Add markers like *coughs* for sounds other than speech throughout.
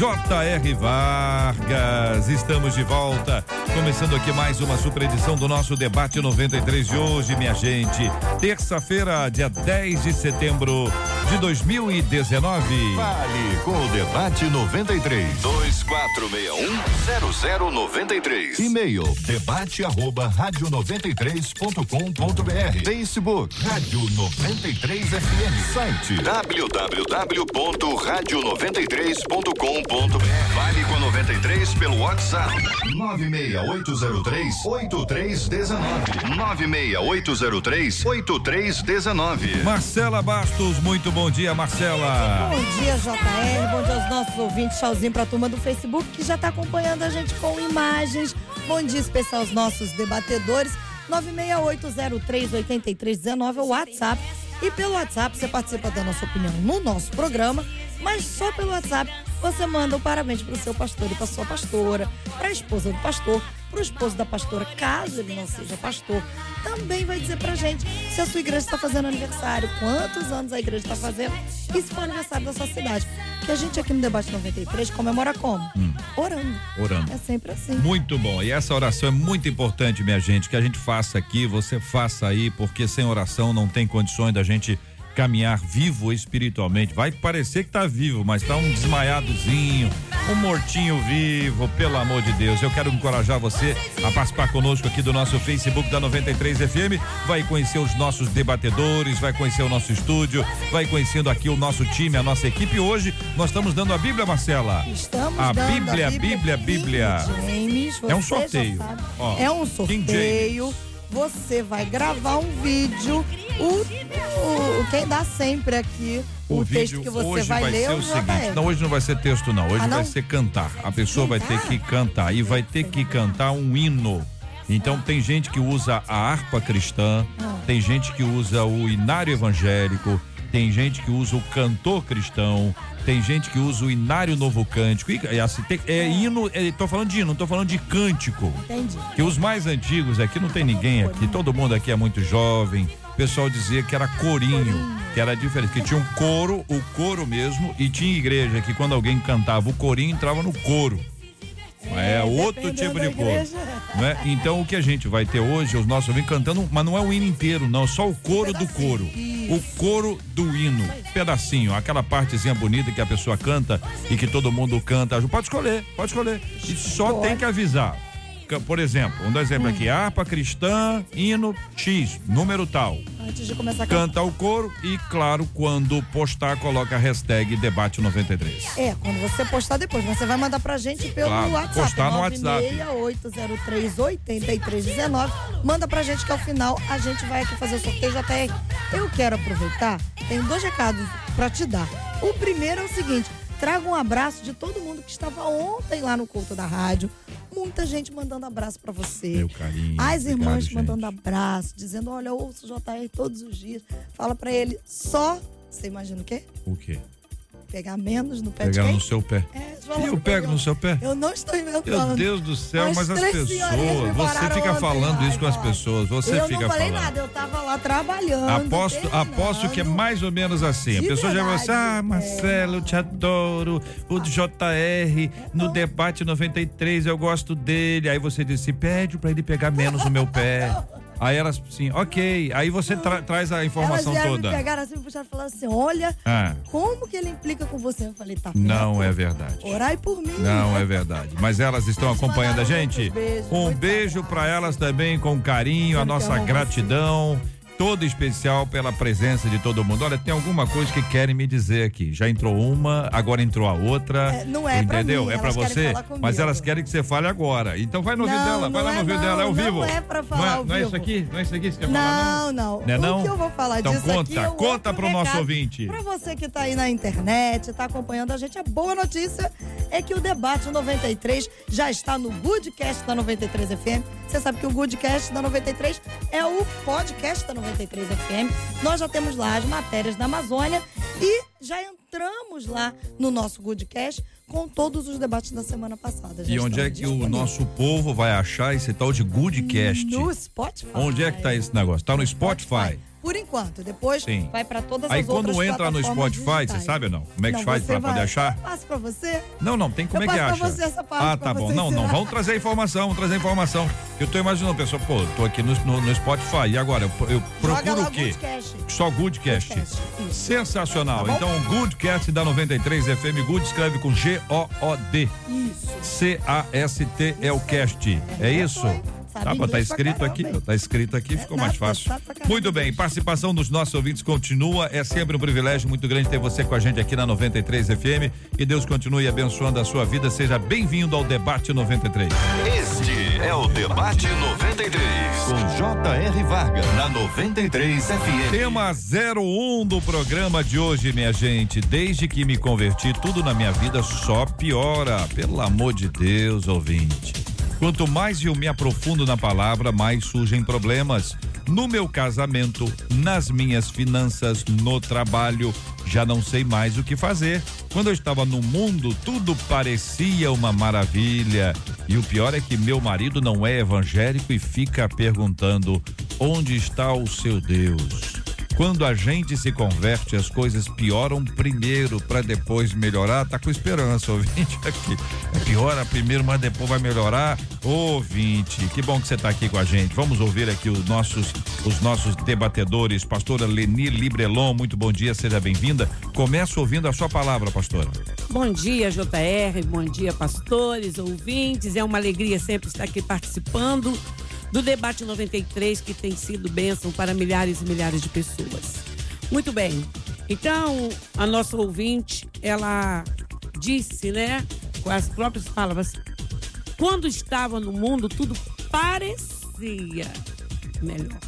J.R. Vargas. Estamos de volta, começando aqui mais uma super edição do nosso debate 93 de hoje, minha gente. Terça-feira, dia 10 de setembro de 2019. Fale com o debate 93 24610093. E-mail debate arroba rádio 93.com.br. Facebook Rádio 93 FM. Site www.radio93.com.br. Fale com a 93 pelo WhatsApp 96803 8319. 96803 8319. Marcela Bastos, muito bom dia, Marcela. Bom dia, JR. Bom dia aos nossos ouvintes. Tchauzinho pra turma do Facebook que já tá acompanhando a gente com imagens. Bom dia especial aos nossos debatedores. 968038319 é o WhatsApp. E pelo WhatsApp você participa da nossa opinião no nosso programa, mas só pelo WhatsApp você manda um parabéns pro seu pastor e pra sua pastora, pra esposa do pastor, pro esposo da pastora, caso ele não seja pastor. Também vai dizer pra gente se a sua igreja está fazendo aniversário, quantos anos a igreja está fazendo e se for aniversário da sua cidade. Que a gente aqui no Debate 93 comemora como? Orando. Orando. É sempre assim. Muito bom. E essa oração é muito importante, minha gente, que a gente faça aqui, você faça aí, porque sem oração não tem condições da gente caminhar vivo espiritualmente. Vai parecer que tá vivo, mas tá um desmaiadozinho, um mortinho vivo, pelo amor de Deus. Eu quero encorajar você a participar conosco aqui do nosso Facebook da 93 FM. Vai conhecer os nossos debatedores, vai conhecer o nosso estúdio, vai conhecendo aqui o nosso time, a nossa equipe. Hoje nós estamos dando a Bíblia, Marcela. Estamos A dando Bíblia, a Bíblia, Bíblia. King James, É um sorteio. Ó, é um sorteio. Você vai gravar um vídeo. O, o- quem dá sempre aqui o, texto vídeo que você hoje vai, ler ser é o o seguinte, não, hoje não vai ser texto não, hoje Ah, não? vai ser cantar. A pessoa vai ter Cantar? que cantar e vai ter que cantar um hino. Então tem gente que usa a harpa cristã, Ah. tem gente que usa o inário evangélico, tem gente que usa o cantor cristão, tem gente que usa o inário novo cântico. E, assim, tem- é hino, é, tô falando de hino, não tô falando de cântico. Entendi. Que os mais antigos aqui, não tem ninguém aqui, todo mundo aqui é muito jovem. O pessoal dizia que era corinho, que era diferente, que tinha um coro, o coro mesmo, e tinha igreja que quando alguém cantava o corinho, entrava no coro. É, outro dependendo tipo da de coro. igreja. Não é? Então o que a gente vai ter hoje, os nossos ouvintes cantando, mas não é o hino inteiro, não, só o coro do coro. O coro do hino, pedacinho, aquela partezinha bonita que a pessoa canta e que todo mundo canta. Pode escolher, pode escolher. E só tem que avisar. Por exemplo, um exemplo aqui: harpa cristã, hino X, número tal. Antes de começar a cantar. Canta o coro e, claro, quando postar, coloca a hashtag debate 93. É, quando você postar depois, você vai mandar pra gente pelo Claro, WhatsApp. postar no WhatsApp. 968038319. Manda pra gente que ao final a gente vai aqui fazer o sorteio JR. Eu quero aproveitar, tenho dois recados pra te dar. O primeiro é o seguinte: traga um abraço de todo mundo que estava ontem lá no culto da rádio. Muita gente mandando abraço pra você. Meu carinho. As obrigado, irmãs gente. mandando abraço, dizendo: Olha, eu ouço o JR todos os dias. Fala pra ele só. Você imagina o quê? O quê? Pegar menos no pé de Pegar quem? no seu pé. É, E eu pego no seu pé? Eu não estou inventando. Meu Deus do céu, As mas as pessoas, você fica falando isso com as pessoas, você eu fica não falei falando. nada, eu tava lá trabalhando. Aposto, aposto que é mais ou menos assim. A pessoa já vai assim, verdade, ah, Marcelo, eu te adoro. O JR, no debate 93, eu gosto dele. Aí você disse, pede pra ele pegar menos no meu pé. *laughs* Aí elas, sim, ok. Aí você tra- traz a informação Elas toda. me pegaram assim, me puxaram e falaram assim: olha, Ah, como que ele implica com você? Eu falei, tá. não é verdade. Orai por mim. Não é verdade. Mas elas estão acompanhando a gente. beijos, Um beijo para elas também com carinho, a nossa gratidão. Todo especial pela presença de todo mundo. Olha, tem alguma coisa que querem me dizer aqui. Já entrou uma, agora entrou a outra. É, não é pra Entendeu? mim, é pra querem você, mas elas querem que você fale agora. Então vai no ouvido dela, vai lá no é ouvido dela, é ao vivo. não é pra falar não é, não é isso aqui? Não é isso aqui que você quer falar? Não, não. Não é não? O que eu vou falar Então disso conta, aqui é conta pro nosso ouvinte. Pra você que tá aí na internet, tá acompanhando a gente, a boa notícia é que o debate 93 já está no Goodcast da 93 FM. Você sabe que o Goodcast da 93 é o podcast da 93 FM. Nós já temos lá as matérias da Amazônia e já entramos lá no nosso Goodcast com todos os debates da semana passada. Já E onde é que o nosso povo vai achar esse tal de Goodcast? No Spotify. Onde é que tá esse negócio? Tá no Spotify. Por enquanto, depois Sim. vai para todas Aí as outras quando entra no Spotify, você digitais. sabe ou não? Como é que Não, faz você pra poder achar? Eu passo pra você. Não, não, tem como Eu é que passo pra acha. você essa parte ah, tá bom. você Não, não, ensinar. vamos trazer informação, vamos trazer informação. Eu tô imaginando, pessoal, pô, tô aqui no, no, no Spotify. E agora? Eu, eu procuro o quê? Goodcast. Só Goodcast. Goodcast, isso. Sensacional. Tá então, Goodcast da 93 FM. Good escreve com G-O-O-D. Isso. C-A-S-T é o cast. É isso? Sabe Tá, pô, tá inglês pra escrito aqui, caramba, tá escrito aqui, ficou É mais nada, fácil. sabe pra caramba. Muito bem, participação dos nossos ouvintes continua. É sempre um privilégio muito grande ter você com a gente aqui na 93 FM. Que Deus continue abençoando a sua vida. Seja bem-vindo ao Debate 93. Este é o Debate 93. Com J.R. Varga, na 93 FM. Tema 01 do programa de hoje, minha gente. Desde que me converti, tudo na minha vida só piora. Pelo amor de Deus, ouvinte. Quanto mais eu me aprofundo na palavra, mais surgem problemas. No meu casamento, nas minhas finanças, no trabalho, já não sei mais o que fazer. Quando eu estava no mundo, tudo parecia uma maravilha. E o pior é que meu marido não é evangélico e fica perguntando: onde está o seu Deus? Quando a gente se converte, as coisas pioram primeiro para depois melhorar. Tá com esperança, *laughs* ouvinte, aqui. É piora primeiro, mas depois vai melhorar. Ouvinte, que bom que você tá aqui com a gente. Vamos ouvir aqui os nossos, os nossos debatedores. Pastora Leni Librelon, muito bom dia, seja bem-vinda. Começa ouvindo a sua palavra, pastora. Bom dia, JR. Bom dia, pastores, ouvintes. É uma alegria sempre estar aqui participando do debate 93, que tem sido bênção para milhares e milhares de pessoas. Muito bem. Então, a nossa ouvinte, ela disse, né, com as próprias palavras, quando estava no mundo, tudo parecia melhor.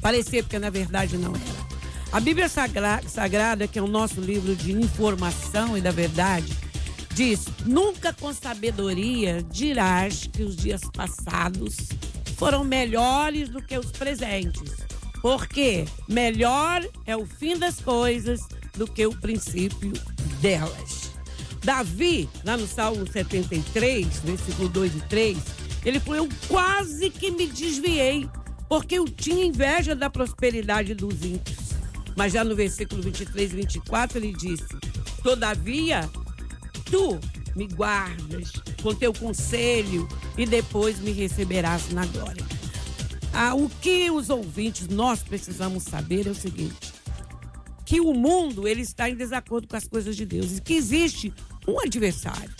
Parecia, porque na verdade não era. A Bíblia Sagra- Sagrada, que é o nosso livro de informação e da verdade, diz: Nunca com sabedoria dirás que os dias passados foram melhores do que os presentes. Porque melhor é o fim das coisas do que o princípio delas. Davi, lá no Salmo 73, versículo 2 e 3, ele falou: Eu quase que me desviei, porque eu tinha inveja da prosperidade dos ímpios. Mas já no versículo 23 e 24, ele disse: Todavia, tu me guardas com teu conselho e depois me receberás na glória. Ah, o que os ouvintes, nós precisamos saber é o seguinte: que o mundo ele está em desacordo com as coisas de Deus e que existe um adversário.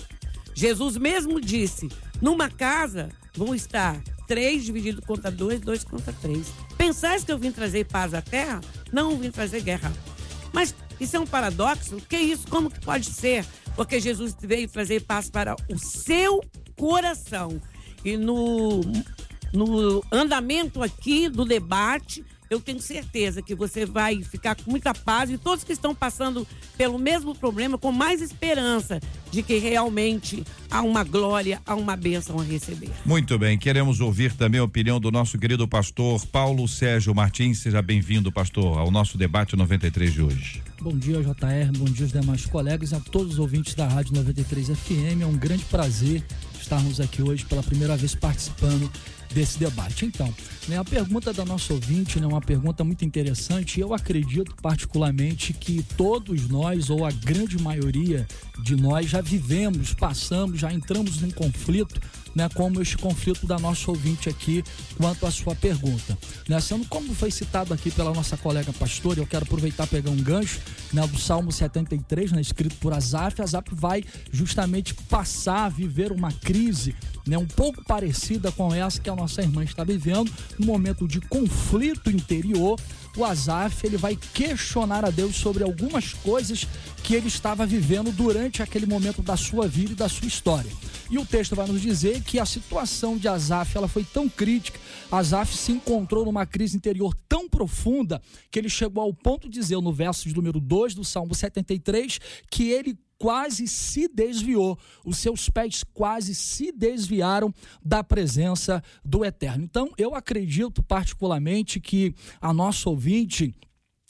Jesus mesmo disse: numa casa vão estar três divididos contra dois, dois contra três. Pensais que eu vim trazer paz à terra? Não vim trazer guerra. Mas isso é um paradoxo? O que é isso? Como que pode ser? Porque Jesus veio trazer paz para o seu coração. E no, no andamento aqui do debate, eu tenho certeza que você vai ficar com muita paz e todos que estão passando pelo mesmo problema, com mais esperança de que realmente há uma glória, há uma bênção a receber. Muito bem, queremos ouvir também a opinião do nosso querido pastor Paulo Sérgio Martins. Seja bem-vindo, pastor, ao nosso debate 93 de hoje. Bom dia, JR, bom dia aos demais colegas e a todos os ouvintes da Rádio 93 FM. É um grande prazer estarmos aqui hoje pela primeira vez participando desse debate. Então, né, a pergunta da nossa ouvinte é né, uma pergunta muito interessante eu acredito particularmente que todos nós, ou a grande maioria de nós, já vivemos, passamos, já entramos num conflito né, como este conflito da nossa ouvinte aqui quanto à sua pergunta. Né, sendo como foi citado aqui pela nossa colega pastora, eu quero aproveitar e pegar um gancho né, do Salmo 73, né, escrito por Azaf. Azaf vai justamente passar a viver uma crise né, um pouco parecida com essa que a nossa irmã está vivendo, no momento de conflito interior. O Azaf ele vai questionar a Deus sobre algumas coisas que ele estava vivendo durante aquele momento da sua vida e da sua história. E o texto vai nos dizer que a situação de Azaf ela foi tão crítica, Azaf se encontrou numa crise interior tão profunda que ele chegou ao ponto de dizer no verso de número 2 do Salmo 73 que ele quase se desviou, os seus pés quase se desviaram da presença do Eterno. Então, eu acredito particularmente que a nossa ouvinte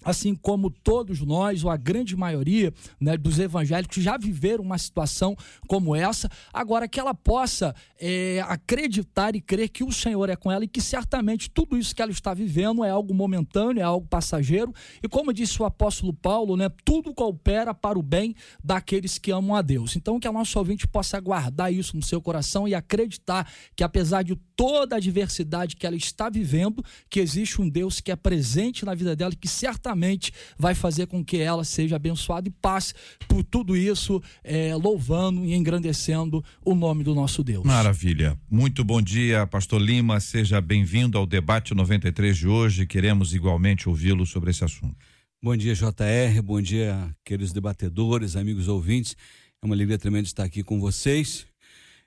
assim como todos nós, ou a grande maioria né, dos evangélicos, já viveram uma situação como essa, agora que ela possa é, acreditar e crer que o Senhor é com ela e que certamente tudo isso que ela está vivendo é algo momentâneo, é algo passageiro, e como disse o apóstolo Paulo, né, tudo coopera para o bem daqueles que amam a Deus. Então, que a nossa ouvinte possa guardar isso no seu coração e acreditar que, apesar de toda a adversidade que ela está vivendo, que existe um Deus que é presente na vida dela e que certamente certamente vai fazer com que ela seja abençoada e passe por tudo isso, é, louvando e engrandecendo o nome do nosso Deus. Maravilha. Muito bom dia, Pastor Lima. Seja bem-vindo ao debate 93 de hoje. Queremos igualmente ouvi-lo sobre esse assunto. Bom dia, JR. Bom dia, queridos debatedores, amigos ouvintes. É uma alegria tremenda estar aqui com vocês.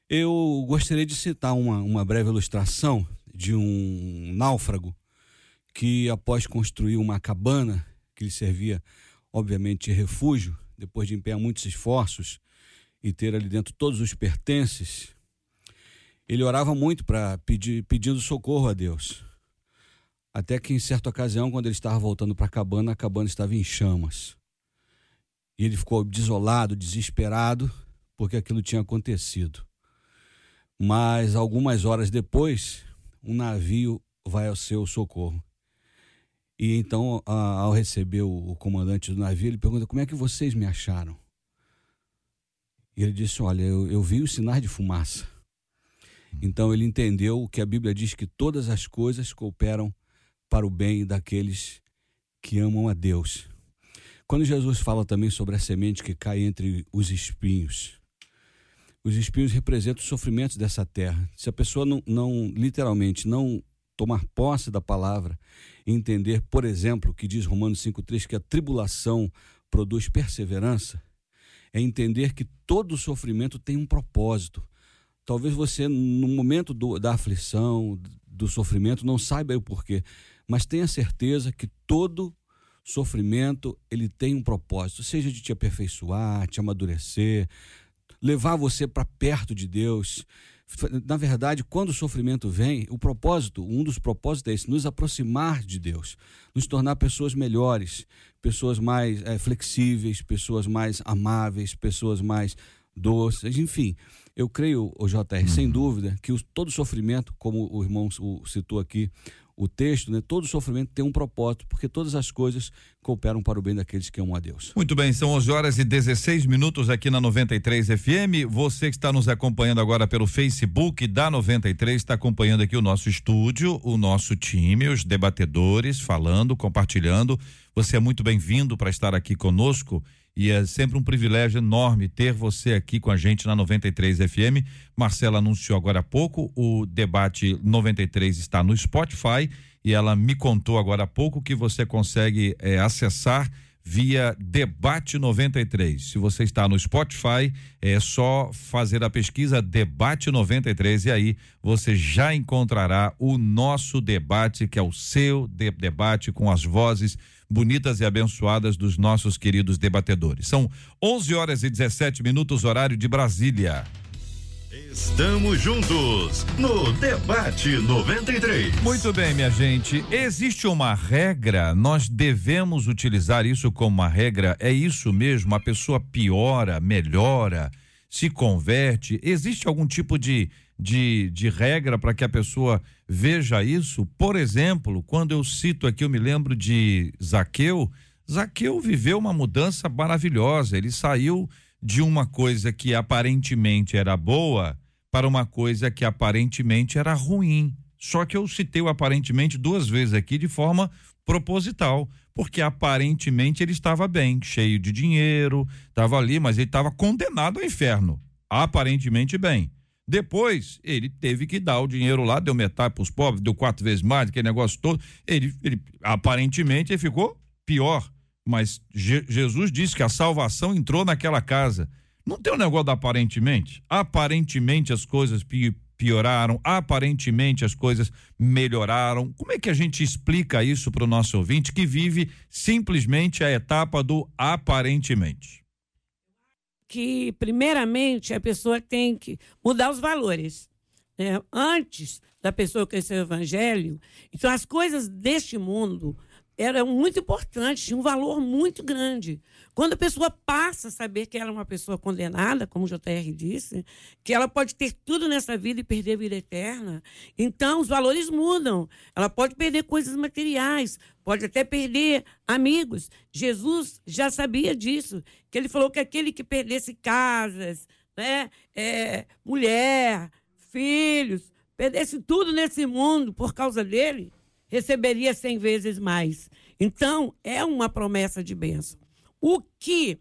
Eu gostaria de citar uma, uma breve ilustração de um náufrago que após construir uma cabana que lhe servia, obviamente, de refúgio, depois de empenhar muitos esforços e ter ali dentro todos os pertences, ele orava muito para pedir pedindo socorro a Deus. Até que em certa ocasião, quando ele estava voltando para a cabana, a cabana estava em chamas. E ele ficou desolado, desesperado, porque aquilo tinha acontecido. Mas algumas horas depois, um navio vai ao seu socorro. E então, ao receber o, comandante do navio, ele pergunta: como é que vocês me acharam? E ele disse: olha, eu, eu vi os sinais de fumaça. Então ele entendeu que a Bíblia diz que todas as coisas cooperam para o bem daqueles que amam a Deus. Quando Jesus fala também sobre a semente que cai entre os espinhos, os espinhos representam os sofrimentos dessa terra. Se a pessoa não, não literalmente não tomar posse da palavra entender, por exemplo, que diz Romanos 5,3 que a tribulação produz perseverança, é entender que todo sofrimento tem um propósito. Talvez você, no momento do, da aflição, do sofrimento, não saiba o porquê, mas tenha certeza que todo sofrimento ele tem um propósito, seja de te aperfeiçoar, te amadurecer, levar você para perto de Deus, na verdade, quando o sofrimento vem, o propósito, um dos propósitos é esse, nos aproximar de Deus, nos tornar pessoas melhores, pessoas mais é, flexíveis, pessoas mais amáveis, pessoas mais doces, enfim. Eu creio, o JR, uhum. sem dúvida, que o, todo sofrimento, como o irmão o, citou aqui, o texto, né, todo sofrimento tem um propósito, porque todas as coisas cooperam para o bem daqueles que amam a Deus. Muito bem, são 11 horas e 16 minutos aqui na 93 FM. Você que está nos acompanhando agora pelo Facebook da 93, está acompanhando aqui o nosso estúdio, o nosso time, os debatedores falando, compartilhando. Você é muito bem-vindo para estar aqui conosco e é sempre um privilégio enorme ter você aqui com a gente na 93 FM. Marcela anunciou agora há pouco, o debate 93 está no Spotify e ela me contou agora há pouco que você consegue é, acessar via Debate 93. Se você está no Spotify, é só fazer a pesquisa Debate 93 e aí você já encontrará o nosso debate, que é o seu de debate com as vozes bonitas e abençoadas dos nossos queridos debatedores. São 11 horas e 17 minutos, horário de Brasília. Estamos juntos no Debate 93. Muito bem, minha gente. Existe uma regra, nós devemos utilizar isso como uma regra. É isso mesmo? A pessoa piora, melhora, se converte. Existe algum tipo de de, de regra para que a pessoa veja isso. Por exemplo, quando eu cito aqui, eu me lembro de Zaqueu. Zaqueu viveu uma mudança maravilhosa. Ele saiu de uma coisa que aparentemente era boa para uma coisa que aparentemente era ruim. Só que eu citei o aparentemente duas vezes aqui de forma proposital, porque aparentemente ele estava bem, cheio de dinheiro, estava ali, mas ele estava condenado ao inferno. Aparentemente bem. Depois, ele teve que dar o dinheiro lá, deu metade para os pobres, deu quatro vezes mais, aquele negócio todo. Ele, ele aparentemente, ele ficou pior. Mas Je Jesus disse que a salvação entrou naquela casa. Não tem um negócio da aparentemente? Aparentemente as coisas pi pioraram, aparentemente as coisas melhoraram. Como é que a gente explica isso para o nosso ouvinte que vive simplesmente a etapa do aparentemente? Que, primeiramente, a pessoa tem que mudar os valores. Né? Antes da pessoa conhecer o evangelho, então as coisas deste mundo eram muito importantes, tinham um valor muito grande. Quando a pessoa passa a saber que ela é uma pessoa condenada, como o JR disse, que ela pode ter tudo nessa vida e perder a vida eterna, então os valores mudam. Ela pode perder coisas materiais, pode até perder amigos. Jesus já sabia disso, que ele falou que aquele que perdesse casas, né, é, mulher, filhos, perdesse tudo nesse mundo por causa dele, receberia cem vezes mais. Então, é uma promessa de bênção. O que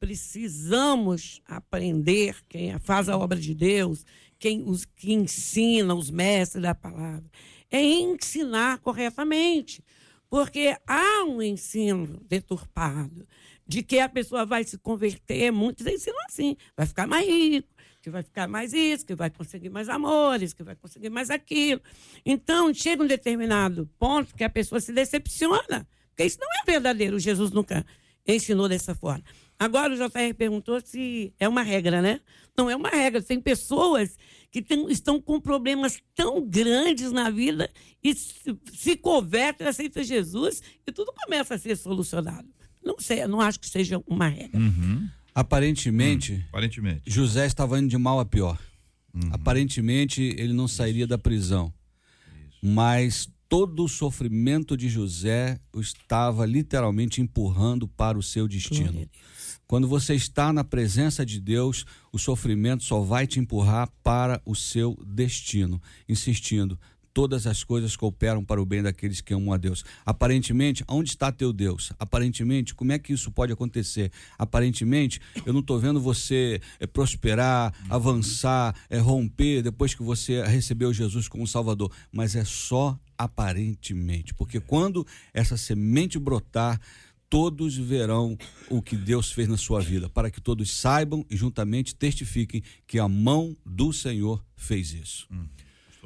precisamos aprender, quem faz a obra de Deus, quem os que ensina, os mestres da palavra, é ensinar corretamente. Porque há um ensino deturpado de que a pessoa vai se converter, muitos ensinam assim, vai ficar mais rico, que vai ficar mais isso, que vai conseguir mais amores, que vai conseguir mais aquilo. Então, chega um determinado ponto que a pessoa se decepciona, porque isso não é verdadeiro. Jesus nunca ensinou dessa forma. Agora o JR perguntou se é uma regra, né? Não é uma regra. Tem pessoas que tem, estão com problemas tão grandes na vida e se, se convertem, aceitam Jesus e tudo começa a ser solucionado. Não sei, não acho que seja uma regra. Uhum. Aparentemente, hum, aparentemente, José estava indo de mal a pior. Uhum. Aparentemente, ele não sairia da prisão. Isso. Mas todo o sofrimento de José o estava literalmente empurrando para o seu destino. Quando você está na presença de Deus, o sofrimento só vai te empurrar para o seu destino, insistindo: todas as coisas cooperam para o bem daqueles que amam a Deus. Aparentemente, onde está teu Deus? Aparentemente, como é que isso pode acontecer? Aparentemente, eu não estou vendo você é, prosperar, avançar, é, romper depois que você recebeu Jesus como Salvador. Mas é só aparentemente, porque quando essa semente brotar, todos verão o que Deus fez na sua vida, para que todos saibam e juntamente testifiquem que a mão do Senhor fez isso. Hum.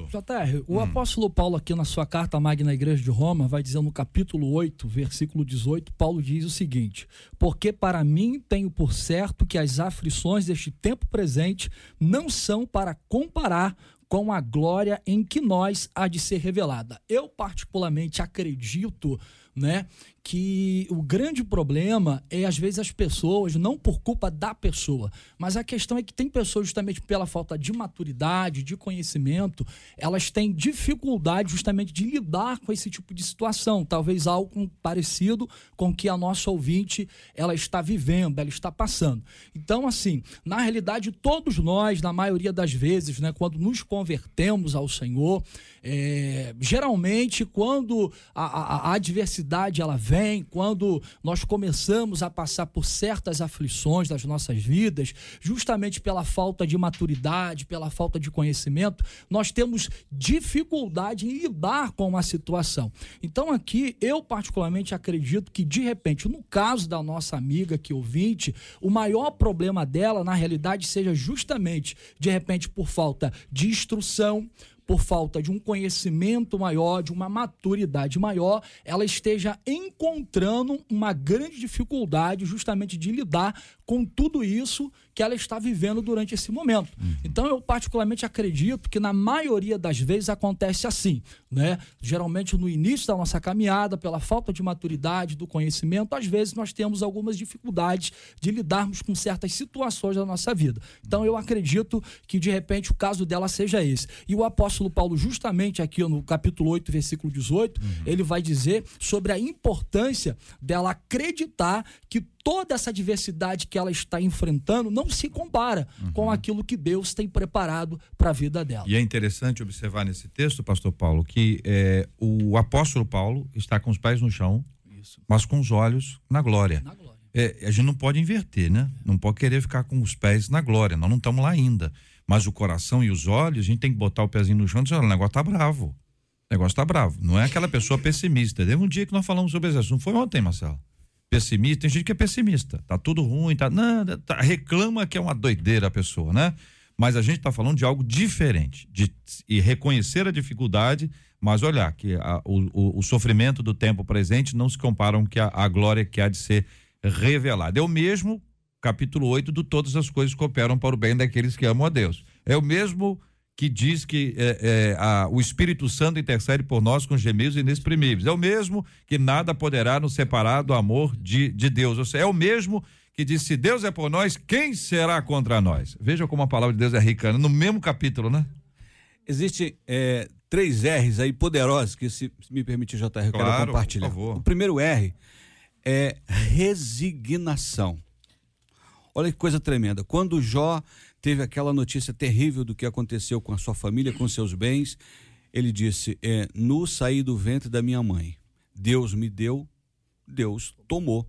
JR, o hum. apóstolo Paulo, aqui na sua carta à Magna Igreja de Roma, vai dizer no capítulo 8, versículo 18, Paulo diz o seguinte: Porque para mim tenho por certo que as aflições deste tempo presente não são para comparar com a glória em que nós há de ser revelada. Eu, particularmente, acredito né, que o grande problema é, às vezes, as pessoas, não por culpa da pessoa, mas a questão é que tem pessoas, justamente pela falta de maturidade, de conhecimento, elas têm dificuldade, justamente, de lidar com esse tipo de situação. Talvez algo parecido com que a nossa ouvinte ela está vivendo, ela está passando. Então, assim, na realidade, todos nós, na maioria das vezes, né, quando nos convertemos ao Senhor, é, geralmente, quando a, a, a adversidade ela vem, quando nós começamos a passar por certas aflições das nossas vidas, justamente pela falta de maturidade, pela falta de conhecimento, nós temos dificuldade em lidar com uma situação. Então, aqui, eu particularmente acredito que, de repente, no caso da nossa amiga que ouvinte, o maior problema dela, na realidade, seja justamente, de repente, por falta de instrução, por falta de um conhecimento maior, de uma maturidade maior, ela esteja encontrando uma grande dificuldade justamente de lidar com tudo isso que ela está vivendo durante esse momento. Uhum. Então eu particularmente acredito que na maioria das vezes acontece assim, né? Geralmente no início da nossa caminhada, pela falta de maturidade, do conhecimento, às vezes nós temos algumas dificuldades de lidarmos com certas situações da nossa vida. Então eu acredito que de repente o caso dela seja esse. E o apóstolo Paulo justamente aqui no capítulo 8, versículo 18, uhum. ele vai dizer sobre a importância dela acreditar que toda essa diversidade que ela está enfrentando não se compara uhum. com aquilo que Deus tem preparado para a vida dela. E é interessante observar nesse texto, pastor Paulo, que é, o apóstolo Paulo está com os pés no chão, Isso. mas com os olhos na glória. Na glória. É, a gente não pode inverter, né? Não pode querer ficar com os pés na glória, nós não estamos lá ainda. Mas o coração e os olhos, a gente tem que botar o pezinho no chão e dizer, olha, o negócio tá bravo. O negócio tá bravo. Não é aquela pessoa pessimista. Teve um dia que nós falamos sobre isso. Não foi ontem, Marcelo pessimista, tem gente que é pessimista, tá tudo ruim, tá, não, tá, reclama que é uma doideira a pessoa, né? Mas a gente está falando de algo diferente, de reconhecer a dificuldade, mas olhar que a, o, o, sofrimento do tempo presente não se compara com que a, a glória que há de ser revelada. Eu mesmo capítulo 8 do Todas as Coisas Cooperam para o Bem daqueles que amam a Deus. É o mesmo que diz que é, é, a, o Espírito Santo intercede por nós com gemidos inexprimíveis. É o mesmo que nada poderá nos separar do amor de, de Deus. Ou seja, é o mesmo que diz: se Deus é por nós, quem será contra nós? Veja como a palavra de Deus é rica, né? no mesmo capítulo, né? Existem é, três R's aí poderosos que, se, se me permitir, JR, eu Claro, quero compartilhar. por favor. O primeiro R é resignação. Olha que coisa tremenda. Quando Jó teve aquela notícia terrível do que aconteceu com a sua família, com seus bens, ele disse: é, No saí do ventre da minha mãe, Deus me deu, Deus tomou.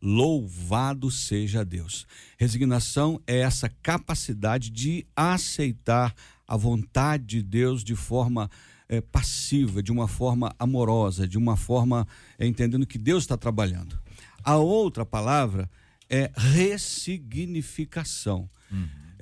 Louvado seja Deus. Resignação é essa capacidade de aceitar a vontade de Deus de forma eh, passiva, de uma forma amorosa, de uma forma eh, entendendo que Deus está trabalhando. A outra palavra é ressignificação.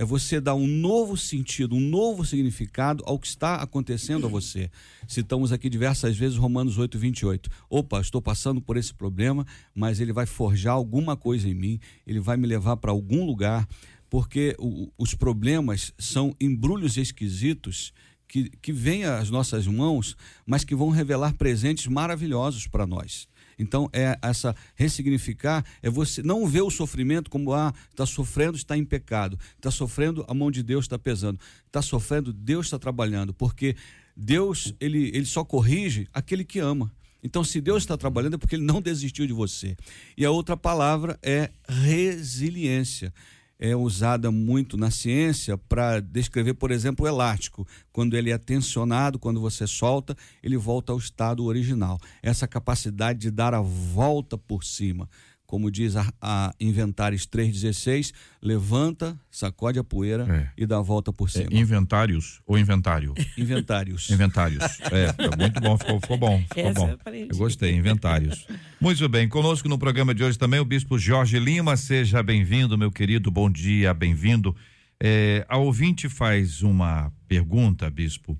É você dar um novo sentido, um novo significado ao que está acontecendo a você. Citamos aqui diversas vezes Romanos 8, 28. Opa, estou passando por esse problema, mas ele vai forjar alguma coisa em mim, ele vai me levar para algum lugar, porque o- os problemas são embrulhos esquisitos que, que vêm às nossas mãos, mas que vão revelar presentes maravilhosos para nós. Então, é essa ressignificar, é você não ver o sofrimento como, ah, está sofrendo, está em pecado, está sofrendo, a mão de Deus está pesando, está sofrendo, Deus está trabalhando, porque Deus, ele, ele só corrige aquele que ama. Então, se Deus está trabalhando, é porque ele não desistiu de você. E a outra palavra é resiliência. É usada muito na ciência para descrever, por exemplo, o elástico. Quando ele é tensionado, quando você solta, ele volta ao estado original. Essa capacidade de dar a volta por cima. Como diz a, a Inventares 3,16, levanta, sacode a poeira É. e dá a volta por É, cima. inventários ou inventário? Inventários. Inventários. *laughs* É, é muito bom, ficou, ficou bom. Ficou Essa bom. eu aprendi. Eu gostei, inventários. Muito bem, conosco no programa de hoje também o bispo Jorge Lima. Seja bem-vindo, meu querido. Bom dia, bem-vindo. É, a ouvinte faz uma pergunta, bispo,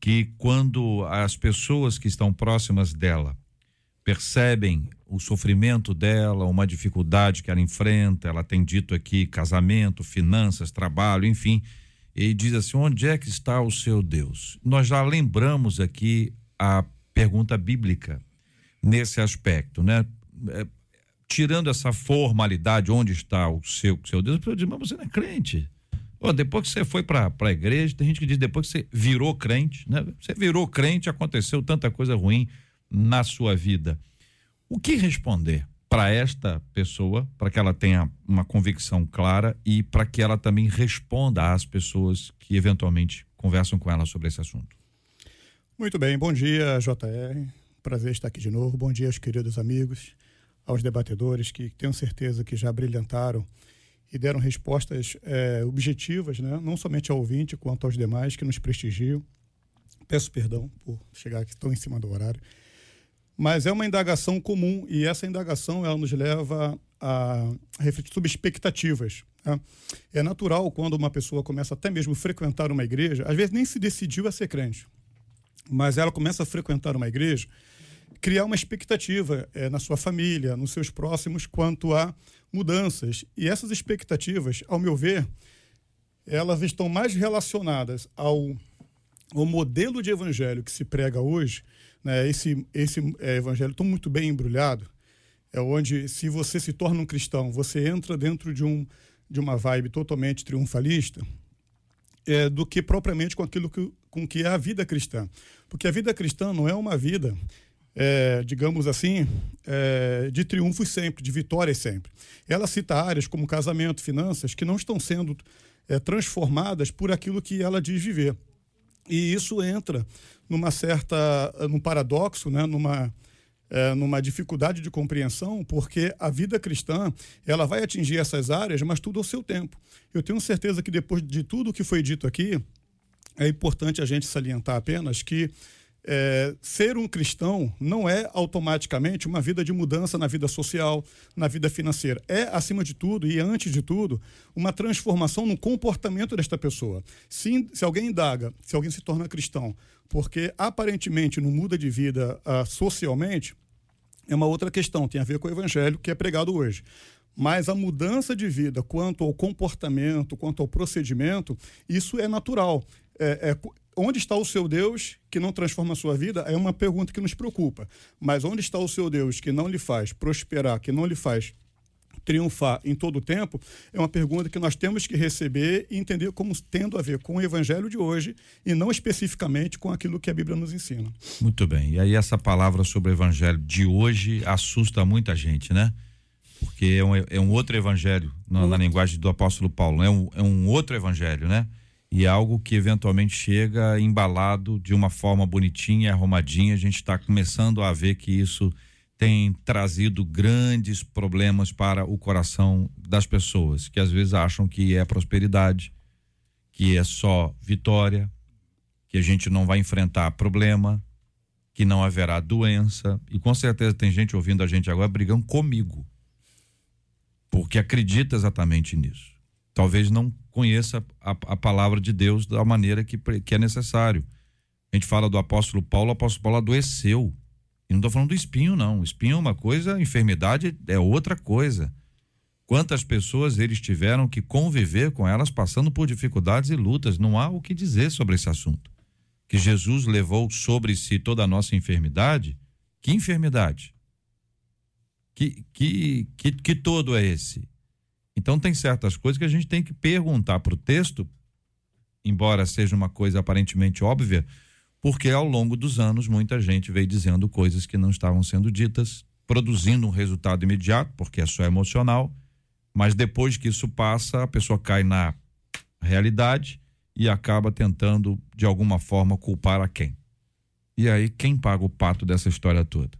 que quando as pessoas que estão próximas dela percebem o sofrimento dela, uma dificuldade que ela enfrenta, ela tem dito aqui casamento, finanças, trabalho, enfim, e diz assim: onde é que está o seu Deus? Nós já lembramos aqui a pergunta bíblica nesse aspecto, né? É, tirando essa formalidade, onde está o seu, seu Deus, pessoa diz, mas você não é crente. Depois que você foi para a igreja, tem gente que diz depois que você virou crente, né? Você virou crente, aconteceu tanta coisa ruim na sua vida. O que responder para esta pessoa, para que ela tenha uma convicção clara e para que ela também responda às pessoas que eventualmente conversam com ela sobre esse assunto? Muito bem, bom dia, JR. Prazer estar aqui de novo. Bom dia aos queridos amigos, aos debatedores que tenho certeza que já brilhantaram e deram respostas eh, objetivas, né? não somente ao ouvinte, quanto aos demais que nos prestigiam. Peço perdão por chegar aqui tão em cima do horário. Mas é uma indagação comum e essa indagação ela nos leva a refletir sobre expectativas. né? É natural quando uma pessoa começa até mesmo a frequentar uma igreja, às vezes nem se decidiu a ser crente, mas ela começa a frequentar uma igreja, criar uma expectativa eh, na sua família, nos seus próximos, quanto a mudanças. E essas expectativas, ao meu ver, elas estão mais relacionadas ao, ao modelo de evangelho que se prega hoje. Né? Esse, esse eh, evangelho tão muito bem embrulhado, é onde, se você se torna um cristão, você entra dentro de, um, de uma vibe totalmente triunfalista, é, do que propriamente com aquilo que, com que é a vida cristã. Porque a vida cristã não é uma vida, é, digamos assim, é, de triunfos sempre, de vitórias sempre. Ela cita áreas como casamento, finanças, que não estão sendo é, transformadas por aquilo que ela diz viver. E isso entra numa certa, num paradoxo, né? numa, é, numa dificuldade de compreensão, porque a vida cristã ela vai atingir essas áreas, mas tudo ao seu tempo. Eu tenho certeza que depois de tudo que foi dito aqui, é importante a gente salientar apenas que é, ser um cristão não é automaticamente uma vida de mudança na vida social, na vida financeira. É, acima de tudo e antes de tudo, uma transformação no comportamento desta pessoa. Se, se alguém indaga, se alguém se torna cristão, porque aparentemente não muda de vida ah, socialmente, é uma outra questão, tem a ver com o evangelho que é pregado hoje. Mas a mudança de vida quanto ao comportamento, quanto ao procedimento, isso é natural. É, é, onde está o seu Deus que não transforma a sua vida? É uma pergunta que nos preocupa. Mas onde está o seu Deus que não lhe faz prosperar, que não lhe faz triunfar em todo o tempo, é uma pergunta que nós temos que receber e entender como tendo a ver com o evangelho de hoje e não especificamente com aquilo que a Bíblia nos ensina. Muito bem. E aí essa palavra sobre o evangelho de hoje assusta muita gente, né? Porque é um, é um outro evangelho na, na, linguagem do apóstolo Paulo, é um, é um outro evangelho, né? E algo que eventualmente chega embalado de uma forma bonitinha, arrumadinha. A gente está começando a ver que isso tem trazido grandes problemas para o coração das pessoas, que às vezes acham que é prosperidade, que é só vitória, que a gente não vai enfrentar problema, que não haverá doença. E com certeza tem gente ouvindo a gente agora brigando comigo, porque acredita exatamente nisso. Talvez não conheça a, a palavra de Deus da maneira que, que é necessário. A gente fala do apóstolo Paulo, o apóstolo Paulo adoeceu e não estou falando do espinho, não. Espinho é uma coisa, enfermidade é outra coisa. Quantas pessoas eles tiveram que conviver com elas passando por dificuldades e lutas. Não há o que dizer sobre esse assunto. Que Jesus levou sobre si toda a nossa enfermidade. Que enfermidade? Que, que, que, que todo é esse? Então, tem certas coisas que a gente tem que perguntar para o texto, embora seja uma coisa aparentemente óbvia, porque ao longo dos anos muita gente veio dizendo coisas que não estavam sendo ditas, produzindo um resultado imediato, porque é só emocional, mas depois que isso passa, a pessoa cai na realidade e acaba tentando de alguma forma culpar a quem. E aí quem paga o pato dessa história toda?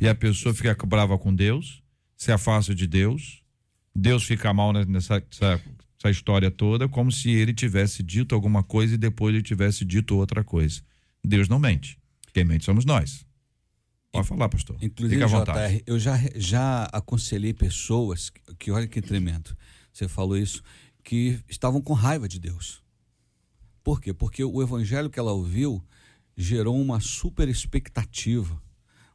E a pessoa fica brava com Deus, se afasta de Deus, Deus fica mal nessa, nessa, nessa história toda, como se ele tivesse dito alguma coisa e depois ele tivesse dito outra coisa. Deus não mente. Quem mente somos nós. Pode falar, pastor. Inclusive, Fique à vontade. JR, eu já, já aconselhei pessoas que, que, olha que tremendo. Você falou isso, que estavam com raiva de Deus. Por quê? Porque o evangelho que ela ouviu gerou uma super expectativa,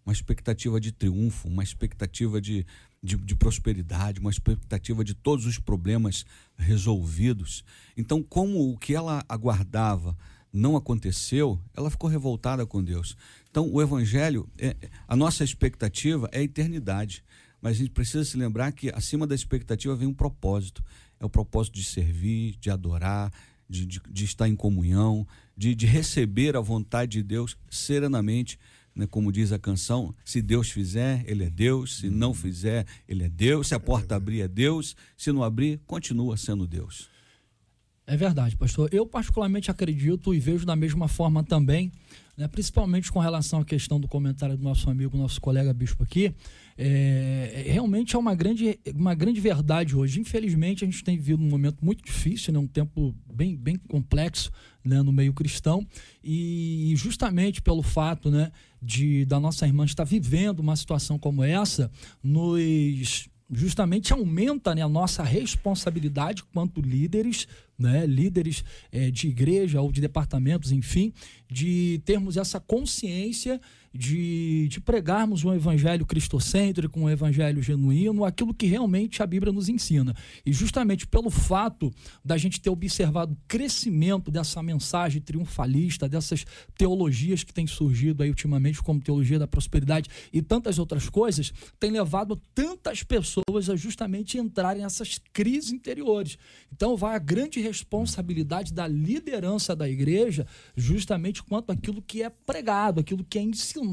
uma expectativa de triunfo, uma expectativa de, de, de, prosperidade, uma expectativa de todos os problemas resolvidos. Então, como o que ela aguardava não aconteceu, ela ficou revoltada com Deus. Então, o Evangelho, é, a nossa expectativa é a eternidade. Mas a gente precisa se lembrar que acima da expectativa vem um propósito. É o propósito de servir, de adorar, de, de, de estar em comunhão, de, de, receber a vontade de Deus serenamente. Né? Como diz a canção, se Deus fizer, Ele é Deus. Se não fizer, Ele é Deus. Se a porta abrir, é Deus. Se não abrir, continua sendo Deus. É verdade, pastor. Eu particularmente acredito e vejo da mesma forma também, né, principalmente com relação à questão do comentário do nosso amigo, nosso colega bispo aqui. É, é, realmente é uma grande, uma grande verdade hoje. Infelizmente, a gente tem vivido um momento muito difícil, né, um tempo bem, bem complexo né, no meio cristão. E justamente pelo fato né, de da nossa irmã estar vivendo uma situação como essa, nos justamente aumenta né, a nossa responsabilidade quanto líderes, né, líderes é, de igreja ou de departamentos, enfim, de termos essa consciência de, de pregarmos um evangelho cristocêntrico, um evangelho genuíno, aquilo que realmente a Bíblia nos ensina. E justamente pelo fato da gente ter observado o crescimento dessa mensagem triunfalista, dessas teologias que têm surgido aí ultimamente, como teologia da prosperidade e tantas outras coisas, tem levado tantas pessoas a justamente entrarem nessas crises interiores. Então vai a grande responsabilidade da liderança da igreja, justamente quanto aquilo que é pregado, aquilo que é ensinado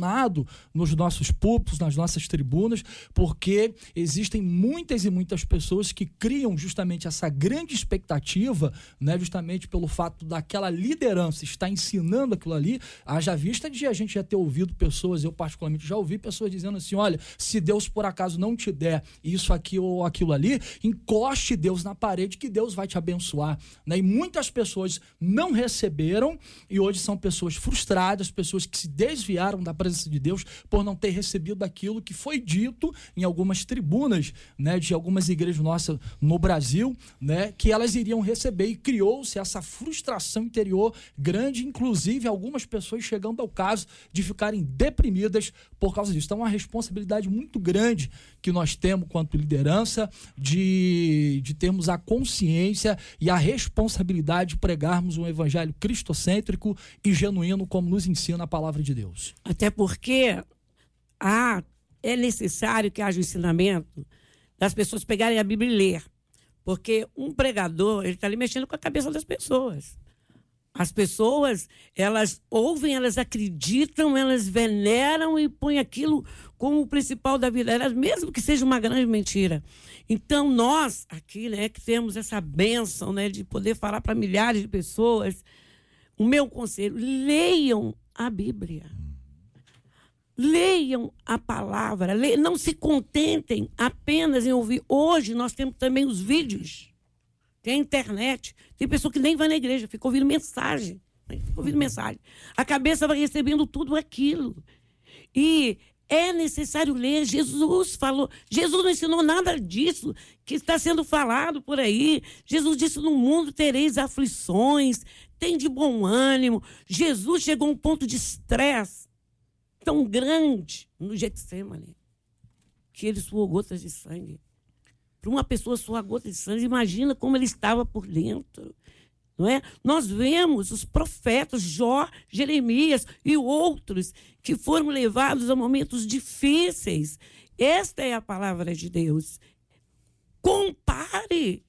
nos nossos púlpitos, nas nossas tribunas, porque existem muitas e muitas pessoas que criam justamente essa grande expectativa, né, justamente pelo fato daquela liderança estar ensinando aquilo ali, haja vista de a gente já ter ouvido pessoas, eu particularmente já ouvi pessoas dizendo assim: olha, se Deus por acaso não te der isso aqui ou aquilo ali, encoste Deus na parede que Deus vai te abençoar. Né? E muitas pessoas não receberam e hoje são pessoas frustradas, pessoas que se desviaram da presença de Deus por não ter recebido aquilo que foi dito em algumas tribunas né, de algumas igrejas nossas no Brasil, né, que elas iriam receber e criou-se essa frustração interior grande, inclusive algumas pessoas chegando ao caso de ficarem deprimidas por causa disso. Então, é uma responsabilidade muito grande que nós temos quanto liderança de, de termos a consciência e a responsabilidade de pregarmos um evangelho cristocêntrico e genuíno, como nos ensina a palavra de Deus. Até porque há, é necessário que haja o ensinamento das pessoas pegarem a Bíblia e ler. Porque um pregador, ele está ali mexendo com a cabeça das pessoas. As pessoas, elas ouvem, elas acreditam, elas veneram e põem aquilo como o principal da vida delas, mesmo que seja uma grande mentira. Então, nós aqui, né, que temos essa bênção, né, de poder falar para milhares de pessoas, o meu conselho, leiam a Bíblia. Leiam a palavra, leiam, não se contentem apenas em ouvir. Hoje nós temos também os vídeos tem a internet. Tem pessoa que nem vai na igreja, fica ouvindo mensagem. Fica ouvindo mensagem. A cabeça vai recebendo tudo aquilo. E é necessário ler. Jesus falou. Jesus não ensinou nada disso que está sendo falado por aí. Jesus disse: No mundo tereis aflições, tem de bom ânimo. Jesus chegou a um ponto de estresse tão grande no Getsemane que ele suou gotas de sangue para uma pessoa sua gota de sangue, imagina como ele estava por dentro. Não é? Nós vemos os profetas Jó, Jeremias e outros que foram levados a momentos difíceis. Esta é a palavra de Deus. Compare.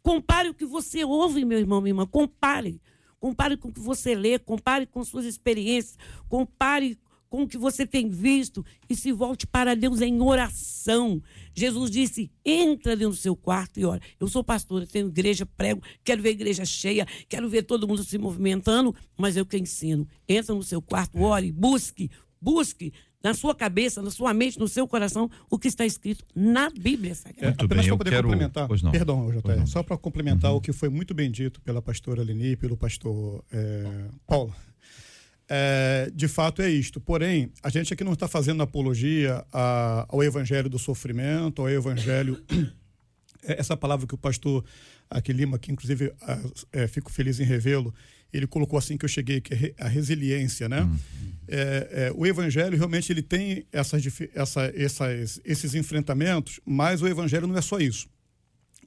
Compare o que você ouve, meu irmão, minha irmã. Compare. Compare com o que você lê, compare com suas experiências, compare com o que você tem visto e se volte para Deus em oração. Jesus disse: entra dentro do seu quarto e ora. Eu sou pastora, tenho igreja, prego, quero ver a igreja cheia, quero ver todo mundo se movimentando, mas eu que ensino. Entra no seu quarto, ore, busque, busque na sua cabeça, na sua mente, no seu coração, o que está escrito na Bíblia Sagrada. É, apenas para poder quero... complementar, perdão, JR, só para complementar uhum. o que foi muito bem dito pela pastora Leni e pelo pastor é, Paulo é, de fato é isto. Porém, a gente aqui não está fazendo apologia a, ao evangelho do sofrimento, ao evangelho. *coughs* É, essa palavra que o pastor aqui Lima, que inclusive é, fico feliz em revê-lo, ele colocou assim que eu cheguei, que é a resiliência, né? Uhum. É, é, o evangelho realmente ele tem essas, essa, essas, esses enfrentamentos, mas o evangelho não é só isso.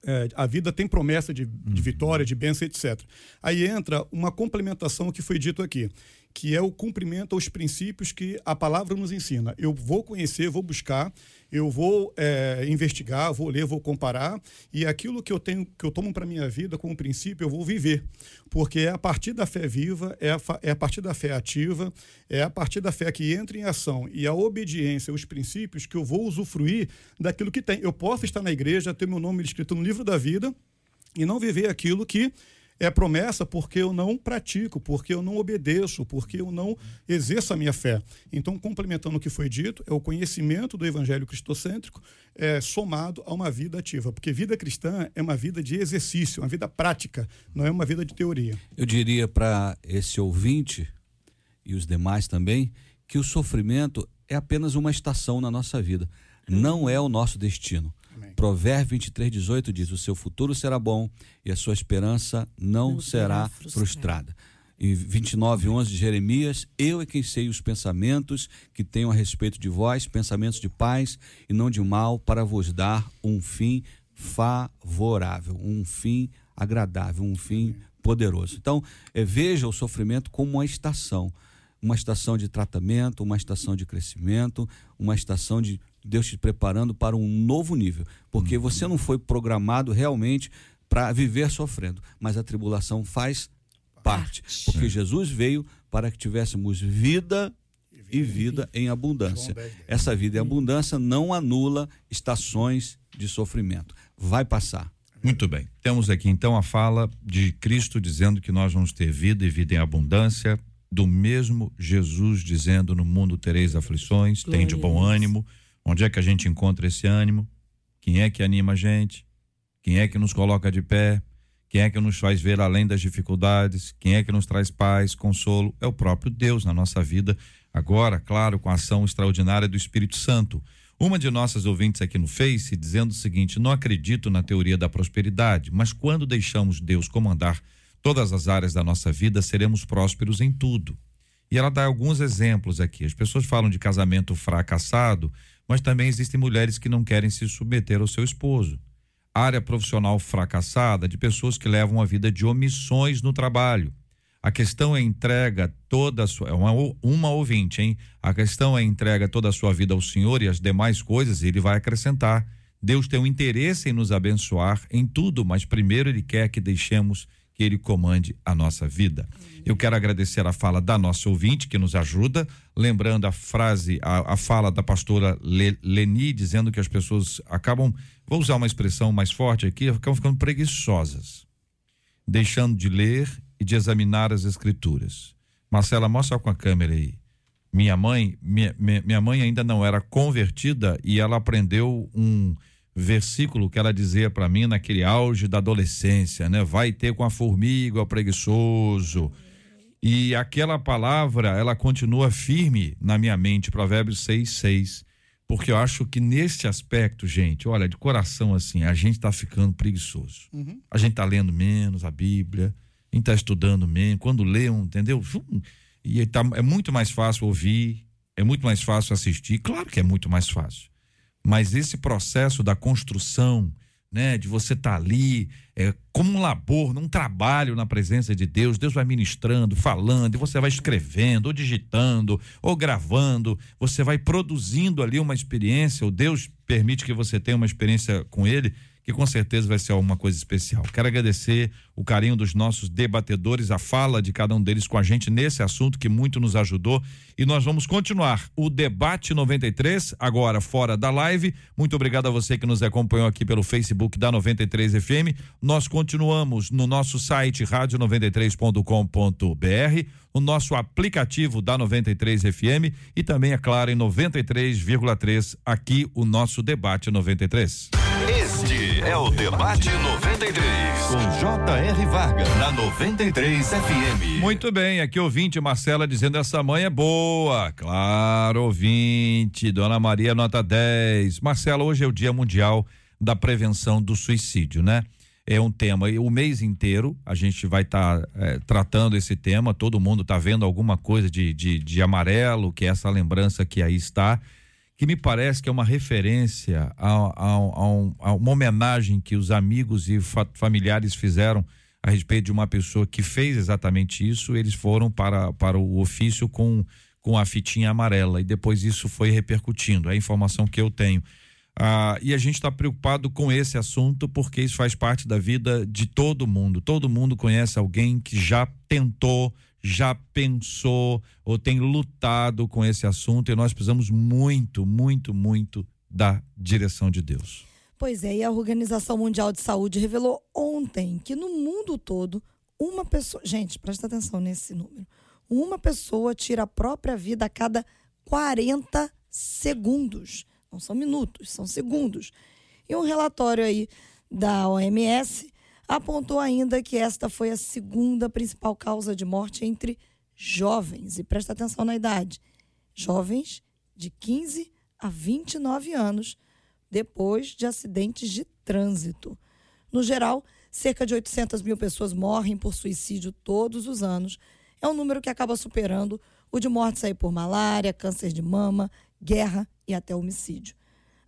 É, a vida tem promessa de, de uhum. vitória, de bênção, etc. Aí entra uma complementação que foi dito aqui que é o cumprimento aos princípios que a palavra nos ensina. Eu vou conhecer, vou buscar, eu vou é, investigar, vou ler, vou comparar e aquilo que eu tenho, que eu tomo para minha vida como princípio, eu vou viver, porque é a partir da fé viva, é a, é a partir da fé ativa, é a partir da fé que entra em ação e a obediência aos princípios que eu vou usufruir daquilo que tem. Eu posso estar na igreja, ter meu nome escrito no livro da vida e não viver aquilo que é promessa porque eu não pratico, porque eu não obedeço, porque eu não exerço a minha fé. Então, complementando o que foi dito, é o conhecimento do evangelho cristocêntrico é, somado a uma vida ativa, porque vida cristã é uma vida de exercício, uma vida prática, não é uma vida de teoria. Eu diria para esse ouvinte e os demais também que o sofrimento é apenas uma estação na nossa vida, não é o nosso destino. Provérbio 23, 18 diz: O seu futuro será bom e a sua esperança não, não será frustrada. frustrada. Em 29, 11 de Jeremias: Eu é quem sei os pensamentos que tenho a respeito de vós, pensamentos de paz e não de mal, para vos dar um fim favorável, um fim agradável, um fim poderoso. Então, é, veja o sofrimento como uma estação uma estação de tratamento, uma estação de crescimento, uma estação de Deus te preparando para um novo nível, porque você não foi programado realmente para viver sofrendo, mas a tribulação faz parte, porque Jesus veio para que tivéssemos vida e vida em abundância. Essa vida em abundância não anula estações de sofrimento. Vai passar. Muito bem. Temos aqui então a fala de Cristo dizendo que nós vamos ter vida e vida em abundância, do mesmo Jesus dizendo: No mundo tereis aflições, tem de bom ânimo. Onde é que a gente encontra esse ânimo? Quem é que anima a gente? Quem é que nos coloca de pé? Quem é que nos faz ver além das dificuldades? Quem é que nos traz paz, consolo? É o próprio Deus na nossa vida. Agora, claro, com a ação extraordinária do Espírito Santo. Uma de nossas ouvintes aqui no Face dizendo o seguinte: não acredito na teoria da prosperidade, mas quando deixamos Deus comandar todas as áreas da nossa vida, seremos prósperos em tudo. E ela dá alguns exemplos aqui. As pessoas falam de casamento fracassado, mas também existem mulheres que não querem se submeter ao seu esposo área profissional fracassada de pessoas que levam a vida de omissões no trabalho. A questão é entrega toda a sua. É uma, uma ouvinte, hein? A questão é entrega toda a sua vida ao Senhor e as demais coisas ele vai acrescentar. Deus tem um interesse em nos abençoar em tudo, mas primeiro ele quer que deixemos que ele comande a nossa vida. Eu quero agradecer a fala da nossa ouvinte que nos ajuda, lembrando a frase, a, a fala da pastora Le, Leni, dizendo que as pessoas acabam, vou usar uma expressão mais forte aqui, acabam ficando preguiçosas, deixando de ler e de examinar as escrituras. Marcela, mostra com a câmera aí. Minha mãe, minha, minha mãe ainda não era convertida e ela aprendeu um versículo que ela dizia para mim naquele auge da adolescência, né? Vai ter com a formiga, o preguiçoso. E aquela palavra, ela continua firme na minha mente, Provérbios 6, 6. Porque eu acho que neste aspecto, gente, olha, de coração assim, a gente está ficando preguiçoso. Uhum. A gente está lendo menos a Bíblia, a gente está estudando menos. Quando lê, um, entendeu? E tá, é muito mais fácil ouvir, é muito mais fácil assistir. Claro que é muito mais fácil. Mas esse processo da construção, né, de você estar tá ali, é, como um labor, num trabalho na presença de Deus, Deus vai ministrando, falando, e você vai escrevendo, ou digitando, ou gravando, você vai produzindo ali uma experiência, ou Deus permite que você tenha uma experiência com Ele que com certeza vai ser alguma coisa especial. Quero agradecer o carinho dos nossos debatedores, a fala de cada um deles com a gente nesse assunto que muito nos ajudou. E nós vamos continuar o debate 93, agora fora da live. Muito obrigado a você que nos acompanhou aqui pelo Facebook da 93 FM. Nós continuamos no nosso site rádio93.com.br, o nosso aplicativo da 93 FM e também, é claro, em 93,3 aqui o nosso debate 93. É o Debate 93, com J.R. Varga, na 93 FM. Muito bem, aqui ouvinte Marcela dizendo essa mãe é boa. Claro, ouvinte, Dona Maria, nota 10. Marcela, hoje é o Dia Mundial da Prevenção do Suicídio, né? É um tema, e o mês inteiro a gente vai estar tá, é, tratando esse tema, todo mundo está vendo alguma coisa de, de, de amarelo, que é essa lembrança que aí está que me parece que é uma referência a, a, a, a uma homenagem que os amigos e fa familiares fizeram a respeito de uma pessoa que fez exatamente isso. Eles foram para, para o ofício com, com a fitinha amarela e depois isso foi repercutindo. É a informação que eu tenho. Ah, e a gente está preocupado com esse assunto porque isso faz parte da vida de todo mundo. Todo mundo conhece alguém que já tentou, já pensou ou tem lutado com esse assunto e nós precisamos muito, muito, muito da direção de Deus. Pois é, e a Organização Mundial de Saúde revelou ontem que no mundo todo, uma pessoa. Gente, presta atenção nesse número. Uma pessoa tira a própria vida a cada 40 segundos. Não são minutos, são segundos. E um relatório aí da OMS apontou ainda que esta foi a segunda principal causa de morte entre jovens. E presta atenção na idade: jovens de 15 a 29 anos, depois de acidentes de trânsito. No geral, cerca de 800 mil pessoas morrem por suicídio todos os anos. É um número que acaba superando o de mortes aí por malária, câncer de mama, guerra e até homicídio.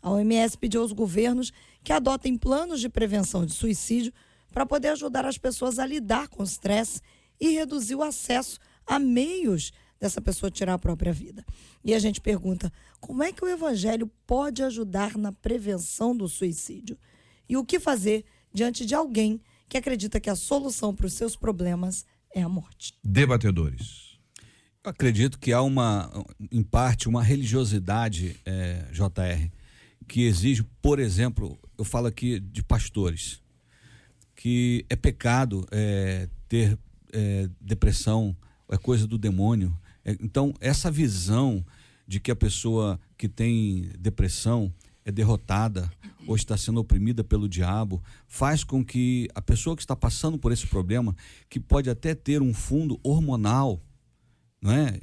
A OMS pediu aos governos que adotem planos de prevenção de suicídio para poder ajudar as pessoas a lidar com o estresse e reduzir o acesso a meios dessa pessoa tirar a própria vida. E a gente pergunta: como é que o evangelho pode ajudar na prevenção do suicídio? E o que fazer diante de alguém que acredita que a solução para os seus problemas é a morte? Debatedores. Eu acredito que há uma, em parte, uma religiosidade, é, JR, que exige, por exemplo, eu falo aqui de pastores que é pecado é, ter é, depressão, é coisa do demônio. É, então, essa visão de que a pessoa que tem depressão é derrotada ou está sendo oprimida pelo diabo, faz com que a pessoa que está passando por esse problema, que pode até ter um fundo hormonal, não é?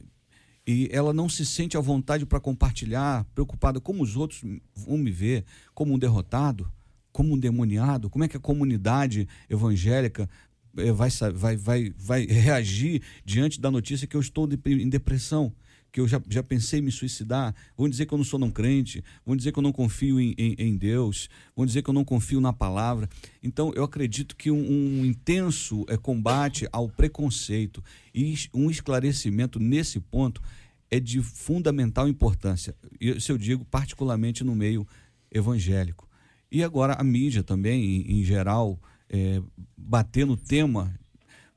E ela não se sente à vontade para compartilhar, preocupada como os outros vão me ver, como um derrotado, como um demoniado, como é que a comunidade evangélica eh, vai, vai, vai, vai *laughs* reagir diante da notícia que eu estou em depressão que eu já, já pensei em me suicidar, vão dizer que eu não sou não crente, vão dizer que eu não confio em, em, em Deus, vão dizer que eu não confio na palavra. Então, eu acredito que um, um intenso é, combate ao preconceito e um esclarecimento nesse ponto é de fundamental importância. Isso eu digo particularmente no meio evangélico. E agora a mídia também, em, em geral, é, bater no tema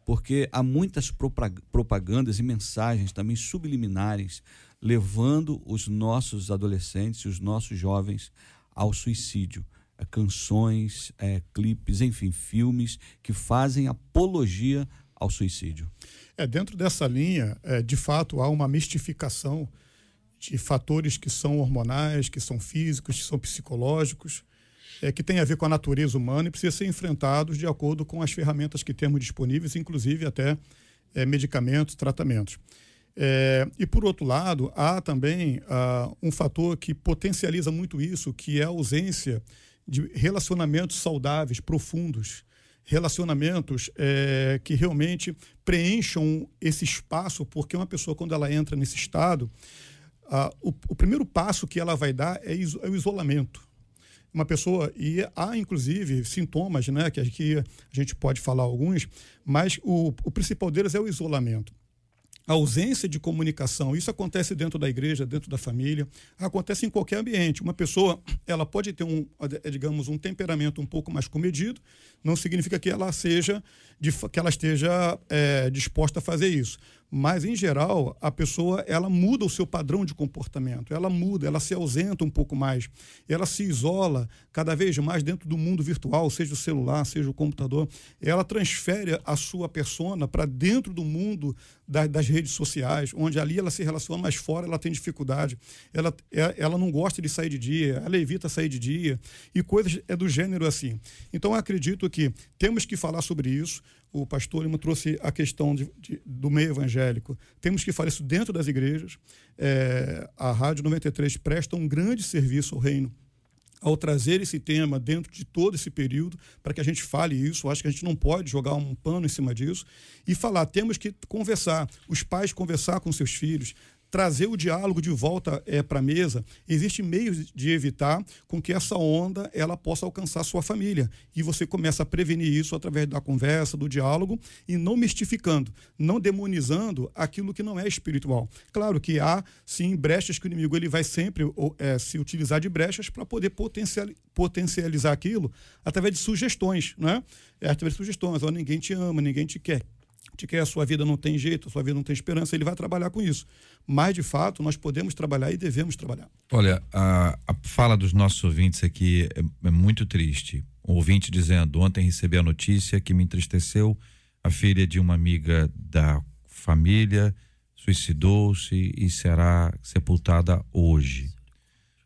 porque há muitas propagandas e mensagens também subliminares levando os nossos adolescentes, os nossos jovens ao suicídio. É, canções, é, clipes, enfim, filmes que fazem apologia ao suicídio. É, dentro dessa linha, é, de fato, há uma mistificação de fatores que são hormonais, que são físicos, que são psicológicos, é, que tem a ver com a natureza humana e precisa ser enfrentados de acordo com as ferramentas que temos disponíveis, inclusive até é, medicamentos, tratamentos. É, e por outro lado, há também ah, um fator que potencializa muito isso, que é a ausência de relacionamentos saudáveis, profundos, relacionamentos é, que realmente preencham esse espaço, porque uma pessoa, quando ela entra nesse estado, ah, o, o, primeiro passo que ela vai dar é, é o isolamento uma pessoa, e há inclusive sintomas, né, que aqui a gente pode falar alguns, mas o, o principal deles é o isolamento a ausência de comunicação. Isso acontece dentro da igreja, dentro da família, acontece em qualquer ambiente. Uma pessoa, ela pode ter um, digamos, um temperamento um pouco mais comedido, não significa que ela seja, que ela esteja é, disposta a fazer isso mas em geral a pessoa ela muda o seu padrão de comportamento, ela muda, ela se ausenta um pouco mais, ela se isola cada vez mais dentro do mundo virtual, seja o celular, seja o computador, ela transfere a sua persona para dentro do mundo das, das, redes sociais, onde ali ela se relaciona, mas fora ela tem dificuldade, ela, é, ela não gosta de sair de dia, ela evita sair de dia e coisas é do gênero assim. Então acredito que temos que falar sobre isso o pastor Lima trouxe a questão de, de, do meio evangélico. Temos que fazer isso dentro das igrejas. É, a Rádio 93 presta um grande serviço ao reino ao trazer esse tema dentro de todo esse período, para que a gente fale isso. Acho que a gente não pode jogar um pano em cima disso e falar. Temos que conversar, os pais conversar com seus filhos, trazer o diálogo de volta é, para a mesa, existem meios de evitar com que essa onda ela possa alcançar sua família. E você começa a prevenir isso através da conversa, do diálogo e não mistificando, não demonizando aquilo que não é espiritual. Claro que há, sim, brechas que o inimigo ele vai sempre é, se utilizar de brechas para poder potencializar aquilo através de sugestões, né? É, através de sugestões. Oh, ninguém te ama, ninguém te quer de que a sua vida não tem jeito, a sua vida não tem esperança, ele vai trabalhar com isso. Mas, de fato, nós podemos trabalhar e devemos trabalhar. Olha, a, a fala dos nossos ouvintes aqui é, é muito triste. Um ouvinte dizendo: ontem recebi a notícia que me entristeceu. A filha de uma amiga da família suicidou-se e será sepultada hoje.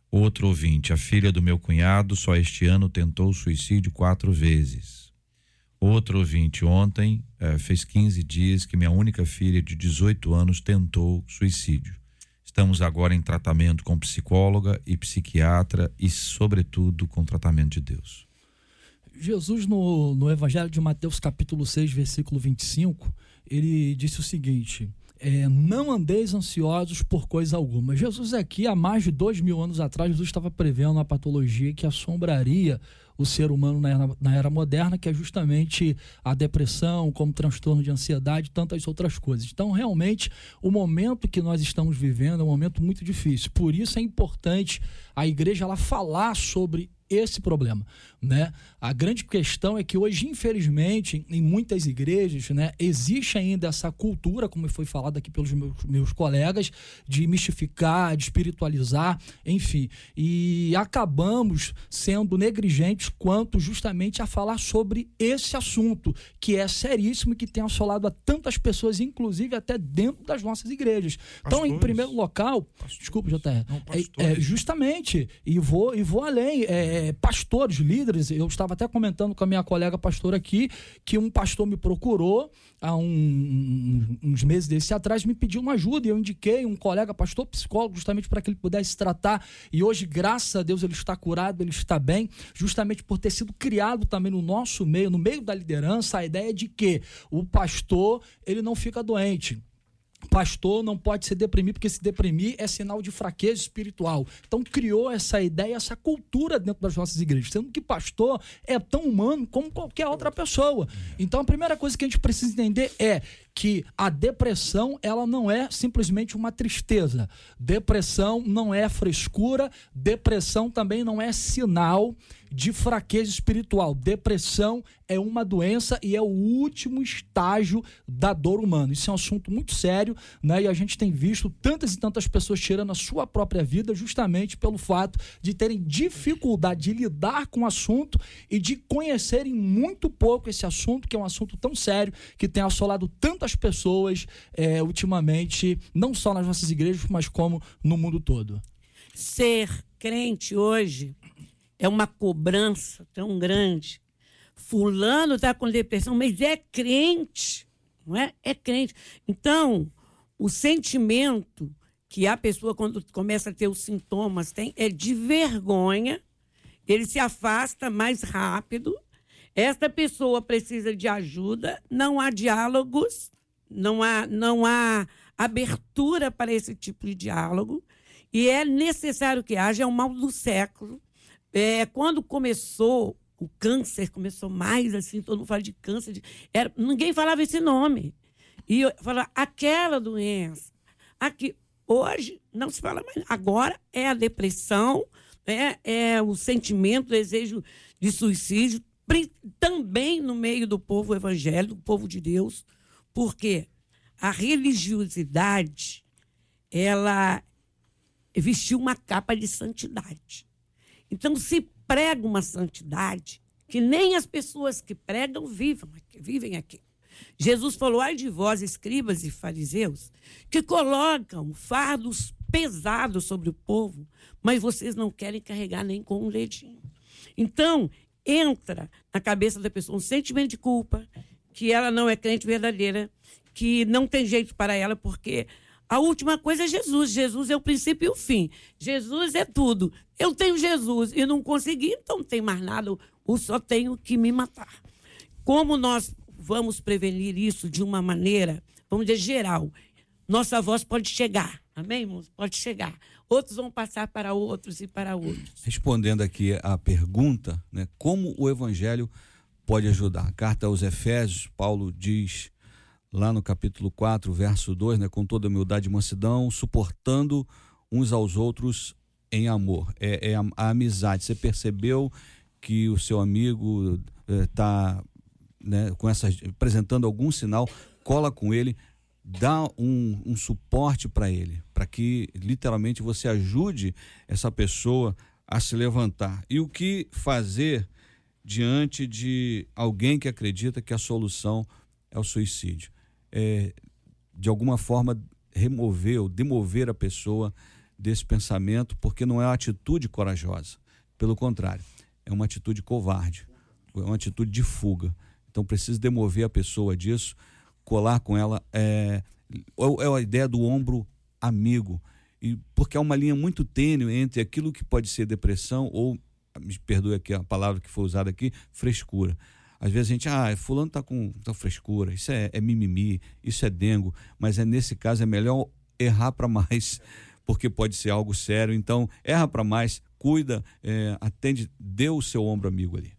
Outro ouvinte: a filha do meu cunhado só este ano tentou suicídio quatro vezes. Outro ouvinte ontem eh, fez 15 dias que minha única filha de 18 anos tentou suicídio. Estamos agora em tratamento com psicóloga e psiquiatra e, sobretudo, com tratamento de Deus. Jesus, no, no Evangelho de Mateus, capítulo 6, versículo 25, ele disse o seguinte: é, não andeis ansiosos por coisa alguma. Jesus aqui, há mais de dois mil anos atrás, Jesus estava prevendo uma patologia que assombraria o ser humano na era, na era moderna, que é justamente a depressão, como transtorno de ansiedade e tantas outras coisas. Então, realmente, o momento que nós estamos vivendo é um momento muito difícil. Por isso é importante a igreja ela falar sobre esse problema, né? A grande questão é que hoje, infelizmente, em muitas igrejas, né, existe ainda essa cultura, como foi falado aqui pelos meus, meus colegas, de mistificar, de espiritualizar, enfim. E acabamos sendo negligentes quanto justamente a falar sobre esse assunto, que é seríssimo e que tem assolado a tantas pessoas, inclusive até dentro das nossas igrejas. Pastores. Então, em primeiro local, Pastores. desculpa, JR, é, é, justamente, e vou, e vou além, é, pastores, líderes, eu estava até comentando com a minha colega pastora aqui, que um pastor me procurou há um, uns meses desse atrás, me pediu uma ajuda, e eu indiquei um colega pastor psicólogo, justamente para que ele pudesse tratar, e hoje, graças a Deus, ele está curado, ele está bem, justamente por ter sido criado também no nosso meio, no meio da liderança, a ideia de que o pastor, ele não fica doente pastor não pode se deprimir, porque se deprimir é sinal de fraqueza espiritual. Então criou essa ideia, essa cultura dentro das nossas igrejas, sendo que pastor é tão humano como qualquer outra pessoa. Então a primeira coisa que a gente precisa entender é que a depressão ela não é simplesmente uma tristeza. Depressão não é frescura, depressão também não é sinal de fraqueza espiritual. Depressão é uma doença e é o último estágio da dor humana. Isso é um assunto muito sério, né? E a gente tem visto tantas e tantas pessoas tirando a sua própria vida justamente pelo fato de terem dificuldade de lidar com o assunto e de conhecerem muito pouco esse assunto, que é um assunto tão sério, que tem assolado tantas pessoas é, ultimamente, não só nas nossas igrejas, mas como no mundo todo. Ser crente hoje é uma cobrança tão grande. Fulano está com depressão, mas é crente, não é? É crente. Então, o sentimento que a pessoa, quando começa a ter os sintomas, tem é de vergonha, ele se afasta mais rápido. Esta pessoa precisa de ajuda, não há diálogos, não há, não há abertura para esse tipo de diálogo. E é necessário que haja, é o mal do século. É, quando começou o câncer, começou mais assim, todo mundo fala de câncer. De, era, ninguém falava esse nome. E eu falava, aquela doença. Aqui, hoje não se fala mais. Agora é a depressão, é, é o sentimento, o desejo de suicídio, também no meio do povo evangélico, do povo de Deus. Porque a religiosidade, ela vestiu uma capa de santidade. Então se prega uma santidade que nem as pessoas que pregam vivam, vivem aqui. Jesus falou: ai de vós, escribas e fariseus, que colocam fardos pesados sobre o povo, mas vocês não querem carregar nem com um dedinho. Então, entra na cabeça da pessoa um sentimento de culpa, que ela não é crente verdadeira, que não tem jeito para ela, porque a última coisa é Jesus. Jesus é o princípio e o fim. Jesus é tudo. Eu tenho Jesus e não consegui, então não tem mais nada. Eu só tenho que me matar. Como nós vamos prevenir isso de uma maneira, vamos dizer, geral? Nossa voz pode chegar. Amém, irmãos? Pode chegar. Outros vão passar para outros e para outros. Respondendo aqui a pergunta, né, como o evangelho pode ajudar? A carta aos Efésios, Paulo diz lá no capítulo 4, verso 2, né, com toda humildade e mansidão, suportando uns aos outros em amor. É, é a, a, amizade. Você percebeu que o seu amigo está é, né, com essa, apresentando algum sinal, cola com ele, dá um, um suporte para ele, para que literalmente você ajude essa pessoa a se levantar. E o que fazer diante de alguém que acredita que a solução é o suicídio? é, de alguma forma, remover ou demover a pessoa desse pensamento, porque não é uma atitude corajosa. Pelo contrário, é uma atitude covarde, é uma atitude de fuga. Então, precisa demover a pessoa disso, colar com ela. É, é a ideia do ombro amigo, e porque há uma linha muito tênue entre aquilo que pode ser depressão ou, me perdoe aqui a palavra que foi usada aqui, frescura. Às vezes a gente, ah, fulano tá com tá frescura, isso é, é mimimi, isso é dengo, mas é nesse caso é melhor errar para mais, *laughs* porque pode ser algo sério. Então, erra para mais, cuida, é, atende, dê o seu ombro amigo ali.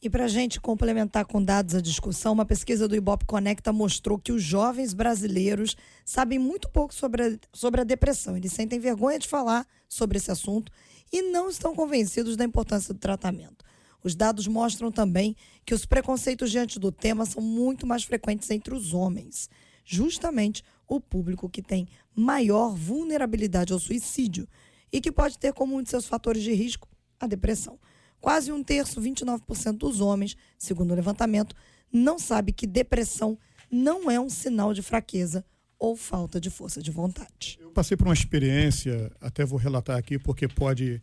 E para a gente complementar com dados a discussão, uma pesquisa do Ibope Conecta mostrou que os jovens brasileiros sabem muito pouco sobre a, sobre a depressão. Eles sentem vergonha de falar sobre esse assunto e não estão convencidos da importância do tratamento. Os dados mostram também que os preconceitos diante do tema são muito mais frequentes entre os homens, justamente o público que tem maior vulnerabilidade ao suicídio e que pode ter como um de seus fatores de risco a depressão. Quase um terço, 29% dos homens, segundo o levantamento, não sabe que depressão não é um sinal de fraqueza ou falta de força de vontade. Eu passei por uma experiência, até vou relatar aqui porque pode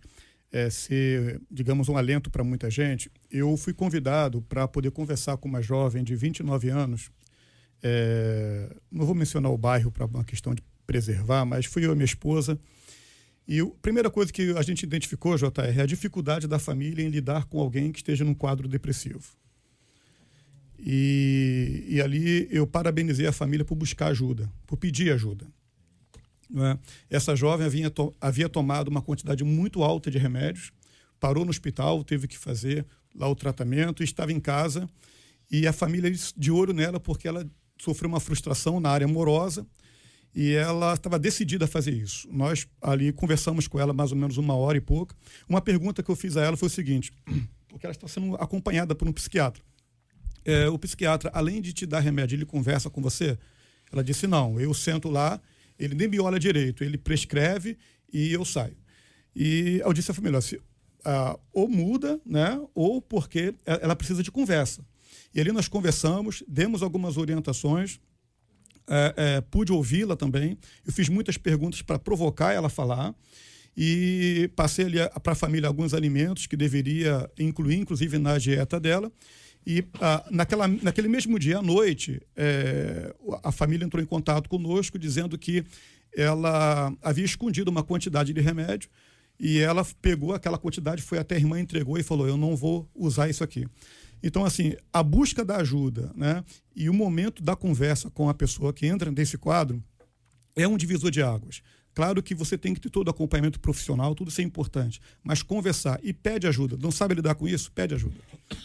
é, ser, digamos, um alento para muita gente. Eu fui convidado para poder conversar com uma jovem de 29 anos. É, não vou mencionar o bairro para uma questão de preservar, mas fui eu e minha esposa. E a primeira coisa que a gente identificou, JR, é a dificuldade da família em lidar com alguém que esteja num quadro depressivo. E, e ali eu parabenizei a família por buscar ajuda, por pedir ajuda. É? Essa jovem havia, to, havia tomado uma quantidade muito alta de remédios, parou no hospital, teve que fazer lá o tratamento, estava em casa e a família de olho nela porque ela sofreu uma frustração na área amorosa e ela estava decidida a fazer isso. Nós ali conversamos com ela mais ou menos uma hora e pouco. Uma pergunta que eu fiz a ela foi o seguinte, *clears throat* porque ela está sendo acompanhada por um psiquiatra. É, o psiquiatra, além de te dar remédio, ele conversa com você? Ela disse, não, eu sento lá, ele nem me olha direito, ele prescreve e eu saio. E eu disse à família, se, ah, ou muda, né, ou porque ela precisa de conversa. E ali nós conversamos, demos algumas orientações, é, é, pude ouvi-la também. Eu fiz muitas perguntas para provocar ela a falar e passei para a família alguns alimentos que deveria incluir, inclusive na dieta dela. E ah, naquela, naquele mesmo dia à noite, é, a família entrou em contato conosco dizendo que ela havia escondido uma quantidade de remédio e ela pegou aquela quantidade, foi até a irmã, entregou e falou: Eu não vou usar isso aqui. Então, assim, a busca da ajuda né, e o momento da conversa com a pessoa que entra nesse quadro é um divisor de águas. Claro que você tem que ter todo o acompanhamento profissional, tudo isso é importante. Mas conversar e pede ajuda. Não sabe lidar com isso? Pede ajuda.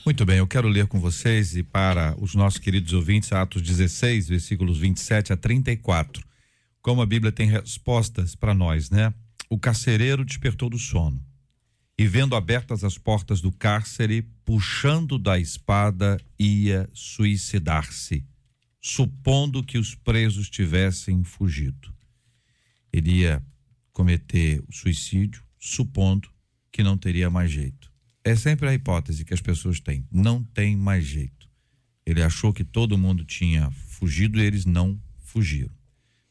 Muito bem, eu quero ler com vocês e para os nossos queridos ouvintes, Atos 16, versículos 27 a 34. Como a Bíblia tem respostas para nós, né? O carcereiro despertou do sono e, vendo abertas as portas do cárcere, puxando da espada, ia suicidar-se, supondo que os presos tivessem fugido. Ele ia cometer o suicídio, supondo que não teria mais jeito. É sempre a hipótese que as pessoas têm: não tem mais jeito. Ele achou que todo mundo tinha fugido e eles não fugiram.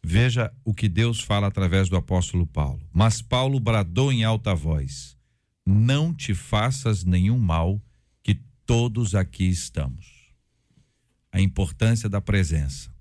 Veja o que Deus fala através do apóstolo Paulo. Mas Paulo bradou em alta voz: não te faças nenhum mal, que todos aqui estamos. A importância da presença,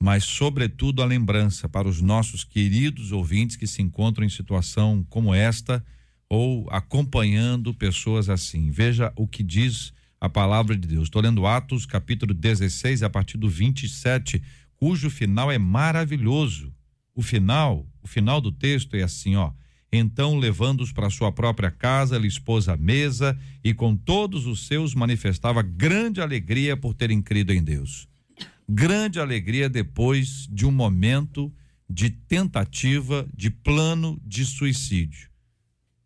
mas, sobretudo, a lembrança para os nossos queridos ouvintes que se encontram em situação como esta ou acompanhando pessoas assim. Veja o que diz a palavra de Deus. Estou lendo Atos, capítulo 16, a partir do 27, cujo final é maravilhoso. O final, o final do texto é assim, ó. Então, levando-os para sua própria casa, lhe expôs a mesa e com todos os seus manifestava grande alegria por terem crido em Deus. Grande alegria depois de um momento de tentativa, de plano de suicídio.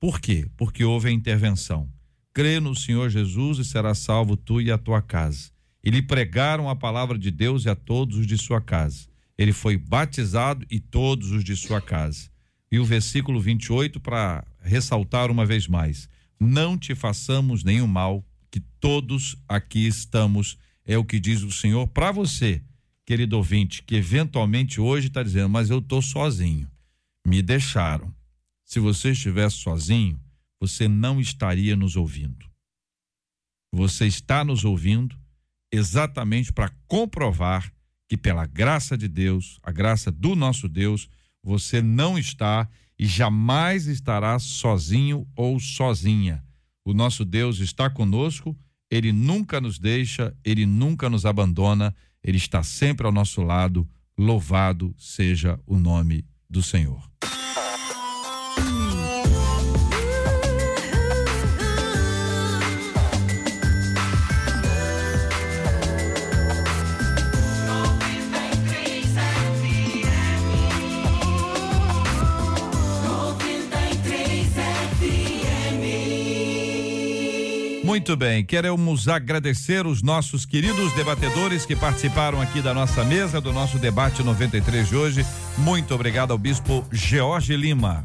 Por quê? Porque houve a intervenção. Crê no Senhor Jesus e será salvo tu e a tua casa. E lhe pregaram a palavra de Deus e a todos os de sua casa. Ele foi batizado e todos os de sua casa e o versículo 28 para ressaltar uma vez mais: Não te façamos nenhum mal, que todos aqui estamos, é o que diz o Senhor para você, querido ouvinte, que eventualmente hoje está dizendo, mas eu estou sozinho, me deixaram. Se você estivesse sozinho, você não estaria nos ouvindo. Você está nos ouvindo exatamente para comprovar que, pela graça de Deus, a graça do nosso Deus, você não está e jamais estará sozinho ou sozinha. O nosso Deus está conosco, ele nunca nos deixa, ele nunca nos abandona, ele está sempre ao nosso lado. Louvado seja o nome do Senhor. Muito bem, queremos agradecer os nossos queridos debatedores que participaram aqui da nossa mesa, do nosso debate 93 de hoje. Muito obrigado ao Bispo George Lima.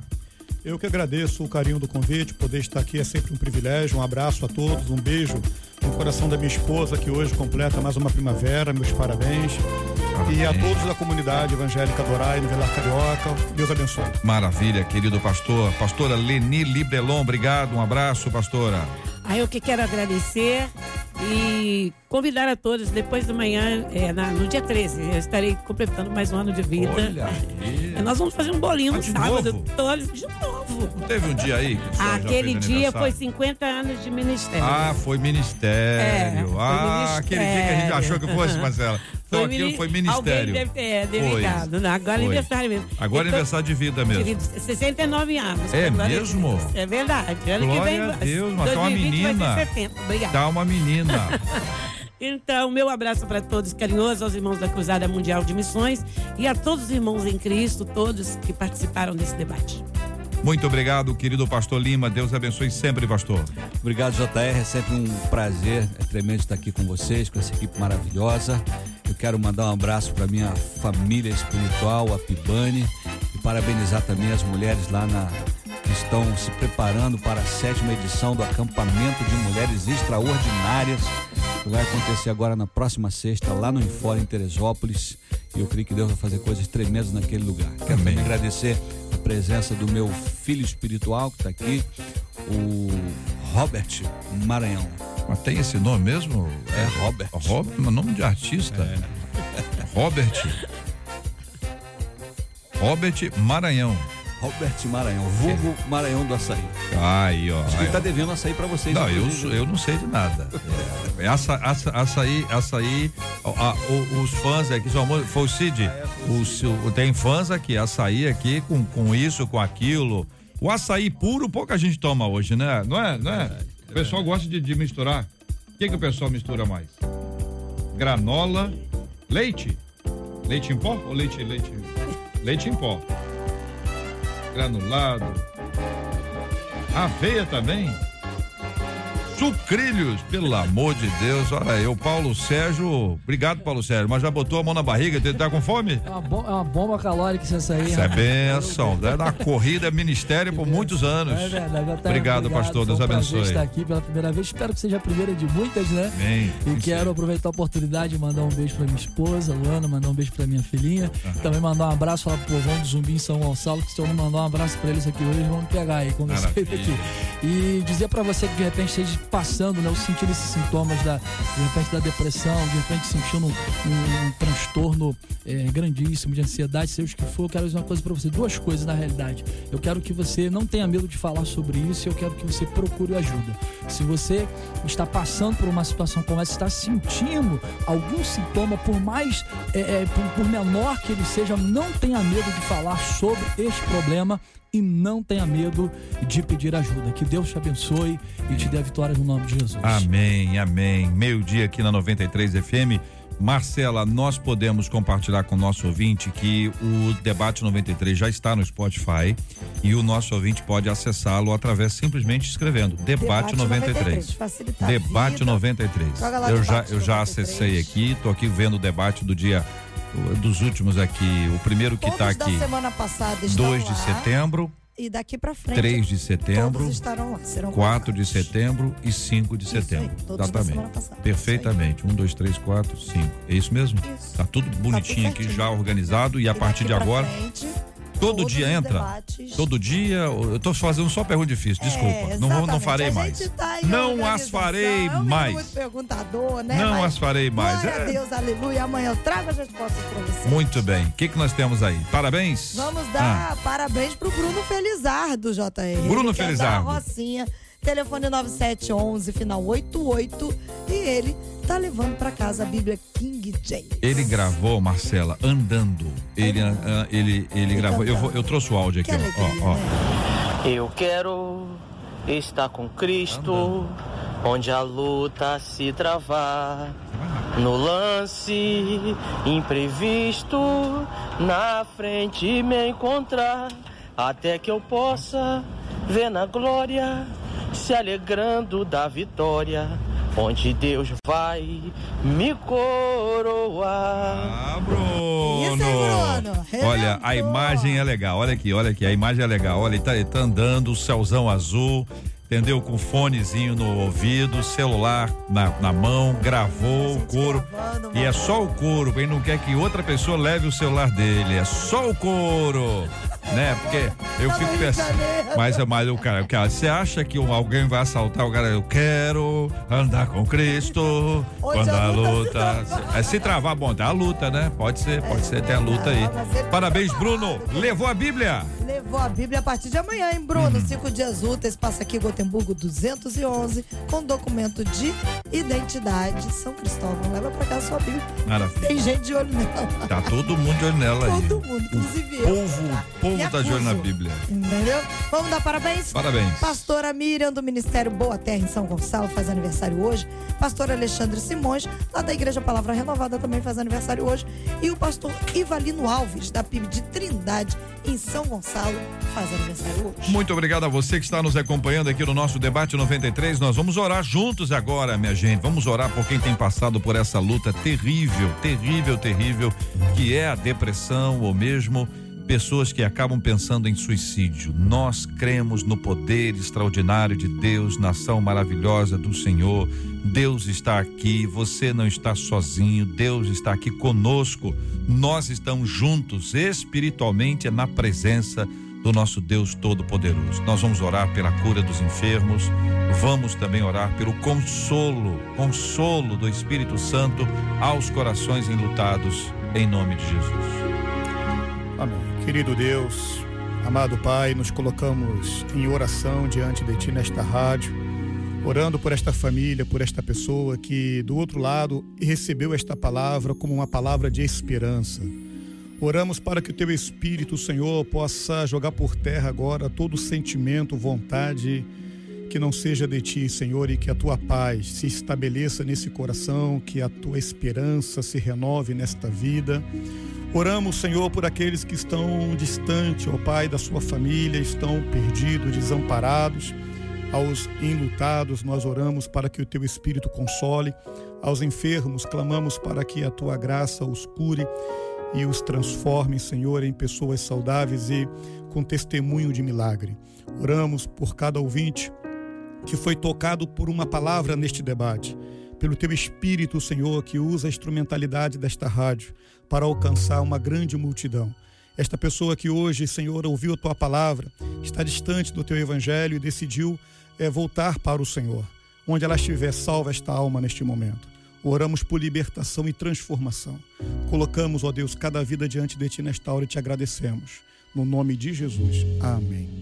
Eu que agradeço o carinho do convite, poder estar aqui é sempre um privilégio. Um abraço a todos, um beijo no coração da minha esposa, que hoje completa mais uma primavera. Meus parabéns. E a todos da comunidade evangélica Dorai, no Velar Carioca. Deus abençoe. Maravilha, querido pastor. Pastora Leni Libelon, obrigado. Um abraço, pastora. Aí eu que quero agradecer e convidar a todos, depois da manhã, é, na- no dia 13, eu estarei completando mais um ano de vida. Olha aí. Nós vamos fazer um bolinho Ah, no de sábado. novo? Todos, de novo. Não teve um dia aí? Aquele dia foi aniversário? 50 anos de ministério. Ah, foi ministério. É, foi ah, aquele dia que a gente ministério. achou que fosse, *laughs* Marcela. Então aquilo mini- foi ministério. deve é, Foi. Não, agora é Foi. aniversário mesmo. Agora é Então, aniversário de vida mesmo. querido, 69 anos. É a mesmo? Deus. É verdade. Ano Glória que vem, a Deus, mas tá uma 2020 vai menina. ter 70. Obrigada. Tá uma menina. *laughs* Então, meu abraço para todos, carinhoso aos irmãos da Cruzada Mundial de Missões e a todos os irmãos em Cristo, todos que participaram desse debate. Muito obrigado, querido pastor Lima. Deus abençoe sempre, pastor. Obrigado, JR. É sempre um prazer, é tremendo estar aqui com vocês, com essa equipe maravilhosa. Eu quero mandar um abraço para minha família espiritual, a Pibane, e parabenizar também as mulheres lá na que estão se preparando para a sétima edição do acampamento de mulheres extraordinárias que vai acontecer agora na próxima sexta lá no Infora em Teresópolis. E eu creio que Deus vai fazer coisas tremendas naquele lugar. Quero também agradecer a presença do meu filho espiritual que está aqui, o Robert Maranhão. Mas tem esse nome mesmo? É Robert. Robert, mas nome de artista. Robert. Robert Maranhão. Robert Maranhão, vulgo Maranhão do Açaí. Aí, ó. Acho que aí, ele tá ó. devendo açaí para vocês. Não, eu, sou- eu não sei de nada. É, aça, aça, açaí, açaí, a- a- o- os fãs aqui, seu amor, foi o Cid. O, seu- tem fãs aqui, açaí aqui com, com isso, com aquilo. O açaí puro pouca gente toma hoje, né? Não é? Não é? O pessoal gosta de, de misturar. O que, que o pessoal mistura mais? Granola, leite. Leite em pó ou leite, leite? Leite em pó. Granulado. Aveia também. Sucrilhos, pelo amor de Deus. Olha aí, o Paulo Sérgio. Obrigado, Paulo Sérgio. Mas já botou a mão na barriga? Tá com fome? É uma, bom- é uma bomba calórica isso aí. Isso é benção. É na corrida ministério por muitos anos. É verdade, Natália, Obrigado, pastor. Deus um abençoe. estar aqui pela primeira vez. Espero que seja a primeira de muitas, né? Amém. E Sim, quero aproveitar a oportunidade de mandar um beijo pra minha esposa, Luana, mandar um beijo pra minha filhinha. Também mandar um abraço falar pro povão do Zumbi em São Gonçalo, que se eu não mandar um abraço pra eles aqui hoje, eles vão me pegar aí quando eu daqui. E dizer pra você que de repente esteja passando, né, ou esses sintomas da, de repente da depressão, de repente sentindo um, um- transtorno é, grandíssimo de ansiedade, seja o que for, eu quero dizer uma coisa pra você, duas coisas na realidade. Eu quero que você não tenha medo de falar sobre isso eu quero que você procure ajuda. Se você está passando por uma situação como essa, está sentindo algum sintoma, por mais, é, é, por, por menor que ele seja, não tenha medo de falar sobre este problema e não tenha medo de pedir ajuda. Que Deus te abençoe e te dê a vitória no nome de Jesus. Amém, amém. Meio-dia aqui na 93 FM. Marcela, nós podemos compartilhar com o nosso ouvinte que o Debate 93 já está no Spotify e o nosso ouvinte pode acessá-lo através simplesmente escrevendo Debate, 93. facilitar a Debate vida. 93. Joga lá Eu já, eu já 93. acessei aqui, tô aqui vendo o debate do dia dos últimos aqui. O primeiro que tá da aqui, semana passada estão 2 de lá, setembro, E daqui pra frente. 3 de setembro, Todos estarão lá. Serão 4 de setembro e 5 de aí, setembro. semana Exatamente. passada. Perfeitamente. 1, 2, 3, 4, 5. É isso mesmo? Isso. Tá tudo bonitinho aqui, certinho. já organizado e a E partir daqui de agora, frente, todo todos dia entra? debates. Todo dia, eu tô fazendo só pergunta difícil, desculpa. É, não, vou, não farei A mais. tá não as farei é um mais. muito perguntador, né? Não Mas as farei mais. Glória a É. Deus, aleluia. Amanhã eu trago as respostas pra você. Muito bem. O que, que nós temos aí? Parabéns. Vamos dar parabéns pro Bruno Felizardo, JR. Bruno ele Felizardo. a Rocinha, telefone 9711, final 88. E ele tá levando pra casa a Bíblia King James. Ele gravou, Marcela, andando. Ele, ah, ele, ele gravou. Eu, vou- eu trouxe o áudio Que aqui, ó, alegria, ó, ó. né? Eu quero estar com Cristo, onde a luta se travar. No lance imprevisto, na frente me encontrar, até que eu possa ver na glória se alegrando da vitória, onde Deus vai me coroar. Ah, Bruno. Isso aí, Bruno. Olha, a imagem é legal. Olha aqui, olha aqui. A imagem é legal. Olha, ele tá, ele tá andando, o céuzão azul, entendeu? Com fonezinho no ouvido, celular na, na mão, gravou o couro. E é só o couro. Ele não quer que outra pessoa leve o celular dele. É só o couro. Né? Porque eu Tá fico pensando. Mas, o cara, o cara, você acha que alguém vai assaltar o cara? Eu quero andar com Cristo. Quando a a luta se luta. travar. É se travar, bom, tem a luta, né? Pode ser, pode ser, tem a luta aí. Tá Parabéns. Bruno. Levou a Bíblia. Levou a Bíblia a partir de amanhã, hein, Bruno? Uhum. Cinco dias úteis, passa aqui Gotemburgo 211, com documento de identidade. São Cristóvão, leva pra casa sua Bíblia. Maravilha. Tem gente de olho nela. Tá todo mundo de olho nela aí. Todo mundo, inclusive eu. Povo, o povo Me tá de olho na. Bíblia. Entendeu? Vamos dar parabéns? Parabéns. Pastora Miriam, do Ministério Boa Terra, em São Gonçalo, faz aniversário hoje. Pastor Alexandre Simões, lá da Igreja Palavra Renovada, também faz aniversário hoje. E o pastor Ivalino Alves, da PIB de Trindade, em São Gonçalo, faz aniversário hoje. Muito obrigado a você que está nos acompanhando aqui no nosso debate 93. Nós vamos orar juntos agora, minha gente. Vamos orar por quem tem passado por essa luta terrível, terrível, terrível, que é a depressão ou mesmo pessoas que acabam pensando em suicídio. Nós cremos no poder extraordinário de Deus, nação maravilhosa do Senhor. Deus está aqui, você não está sozinho, Deus está aqui conosco. Nós estamos juntos espiritualmente na presença do nosso Deus Todo-Poderoso. Nós vamos orar pela cura dos enfermos, vamos também orar pelo consolo, consolo do Espírito Santo aos corações enlutados, em nome de Jesus. Querido Deus, amado Pai, nos colocamos em oração diante de Ti nesta rádio, orando por esta família, por esta pessoa que do outro lado recebeu esta palavra como uma palavra de esperança. Oramos para que o Teu Espírito, Senhor, possa jogar por terra agora todo sentimento, vontade que não seja de Ti, Senhor, e que a Tua paz se estabeleça nesse coração, que a Tua esperança se renove nesta vida. Oramos, Senhor, por aqueles que estão distantes, ó Pai, da sua família, estão perdidos, desamparados. Aos enlutados, nós oramos para que o teu Espírito console. Aos enfermos, clamamos para que a tua graça os cure e os transforme, Senhor, em pessoas saudáveis e com testemunho de milagre. Oramos por cada ouvinte que foi tocado por uma palavra neste debate, pelo teu Espírito, Senhor, que usa a instrumentalidade desta rádio para alcançar uma grande multidão. Esta pessoa que hoje, Senhor, ouviu a tua palavra, está distante do teu evangelho e decidiu eh, voltar para o Senhor. Onde ela estiver, salva esta alma neste momento. Oramos por libertação e transformação. Colocamos, ó Deus, cada vida diante de ti nesta hora e te agradecemos. No nome de Jesus. Amém.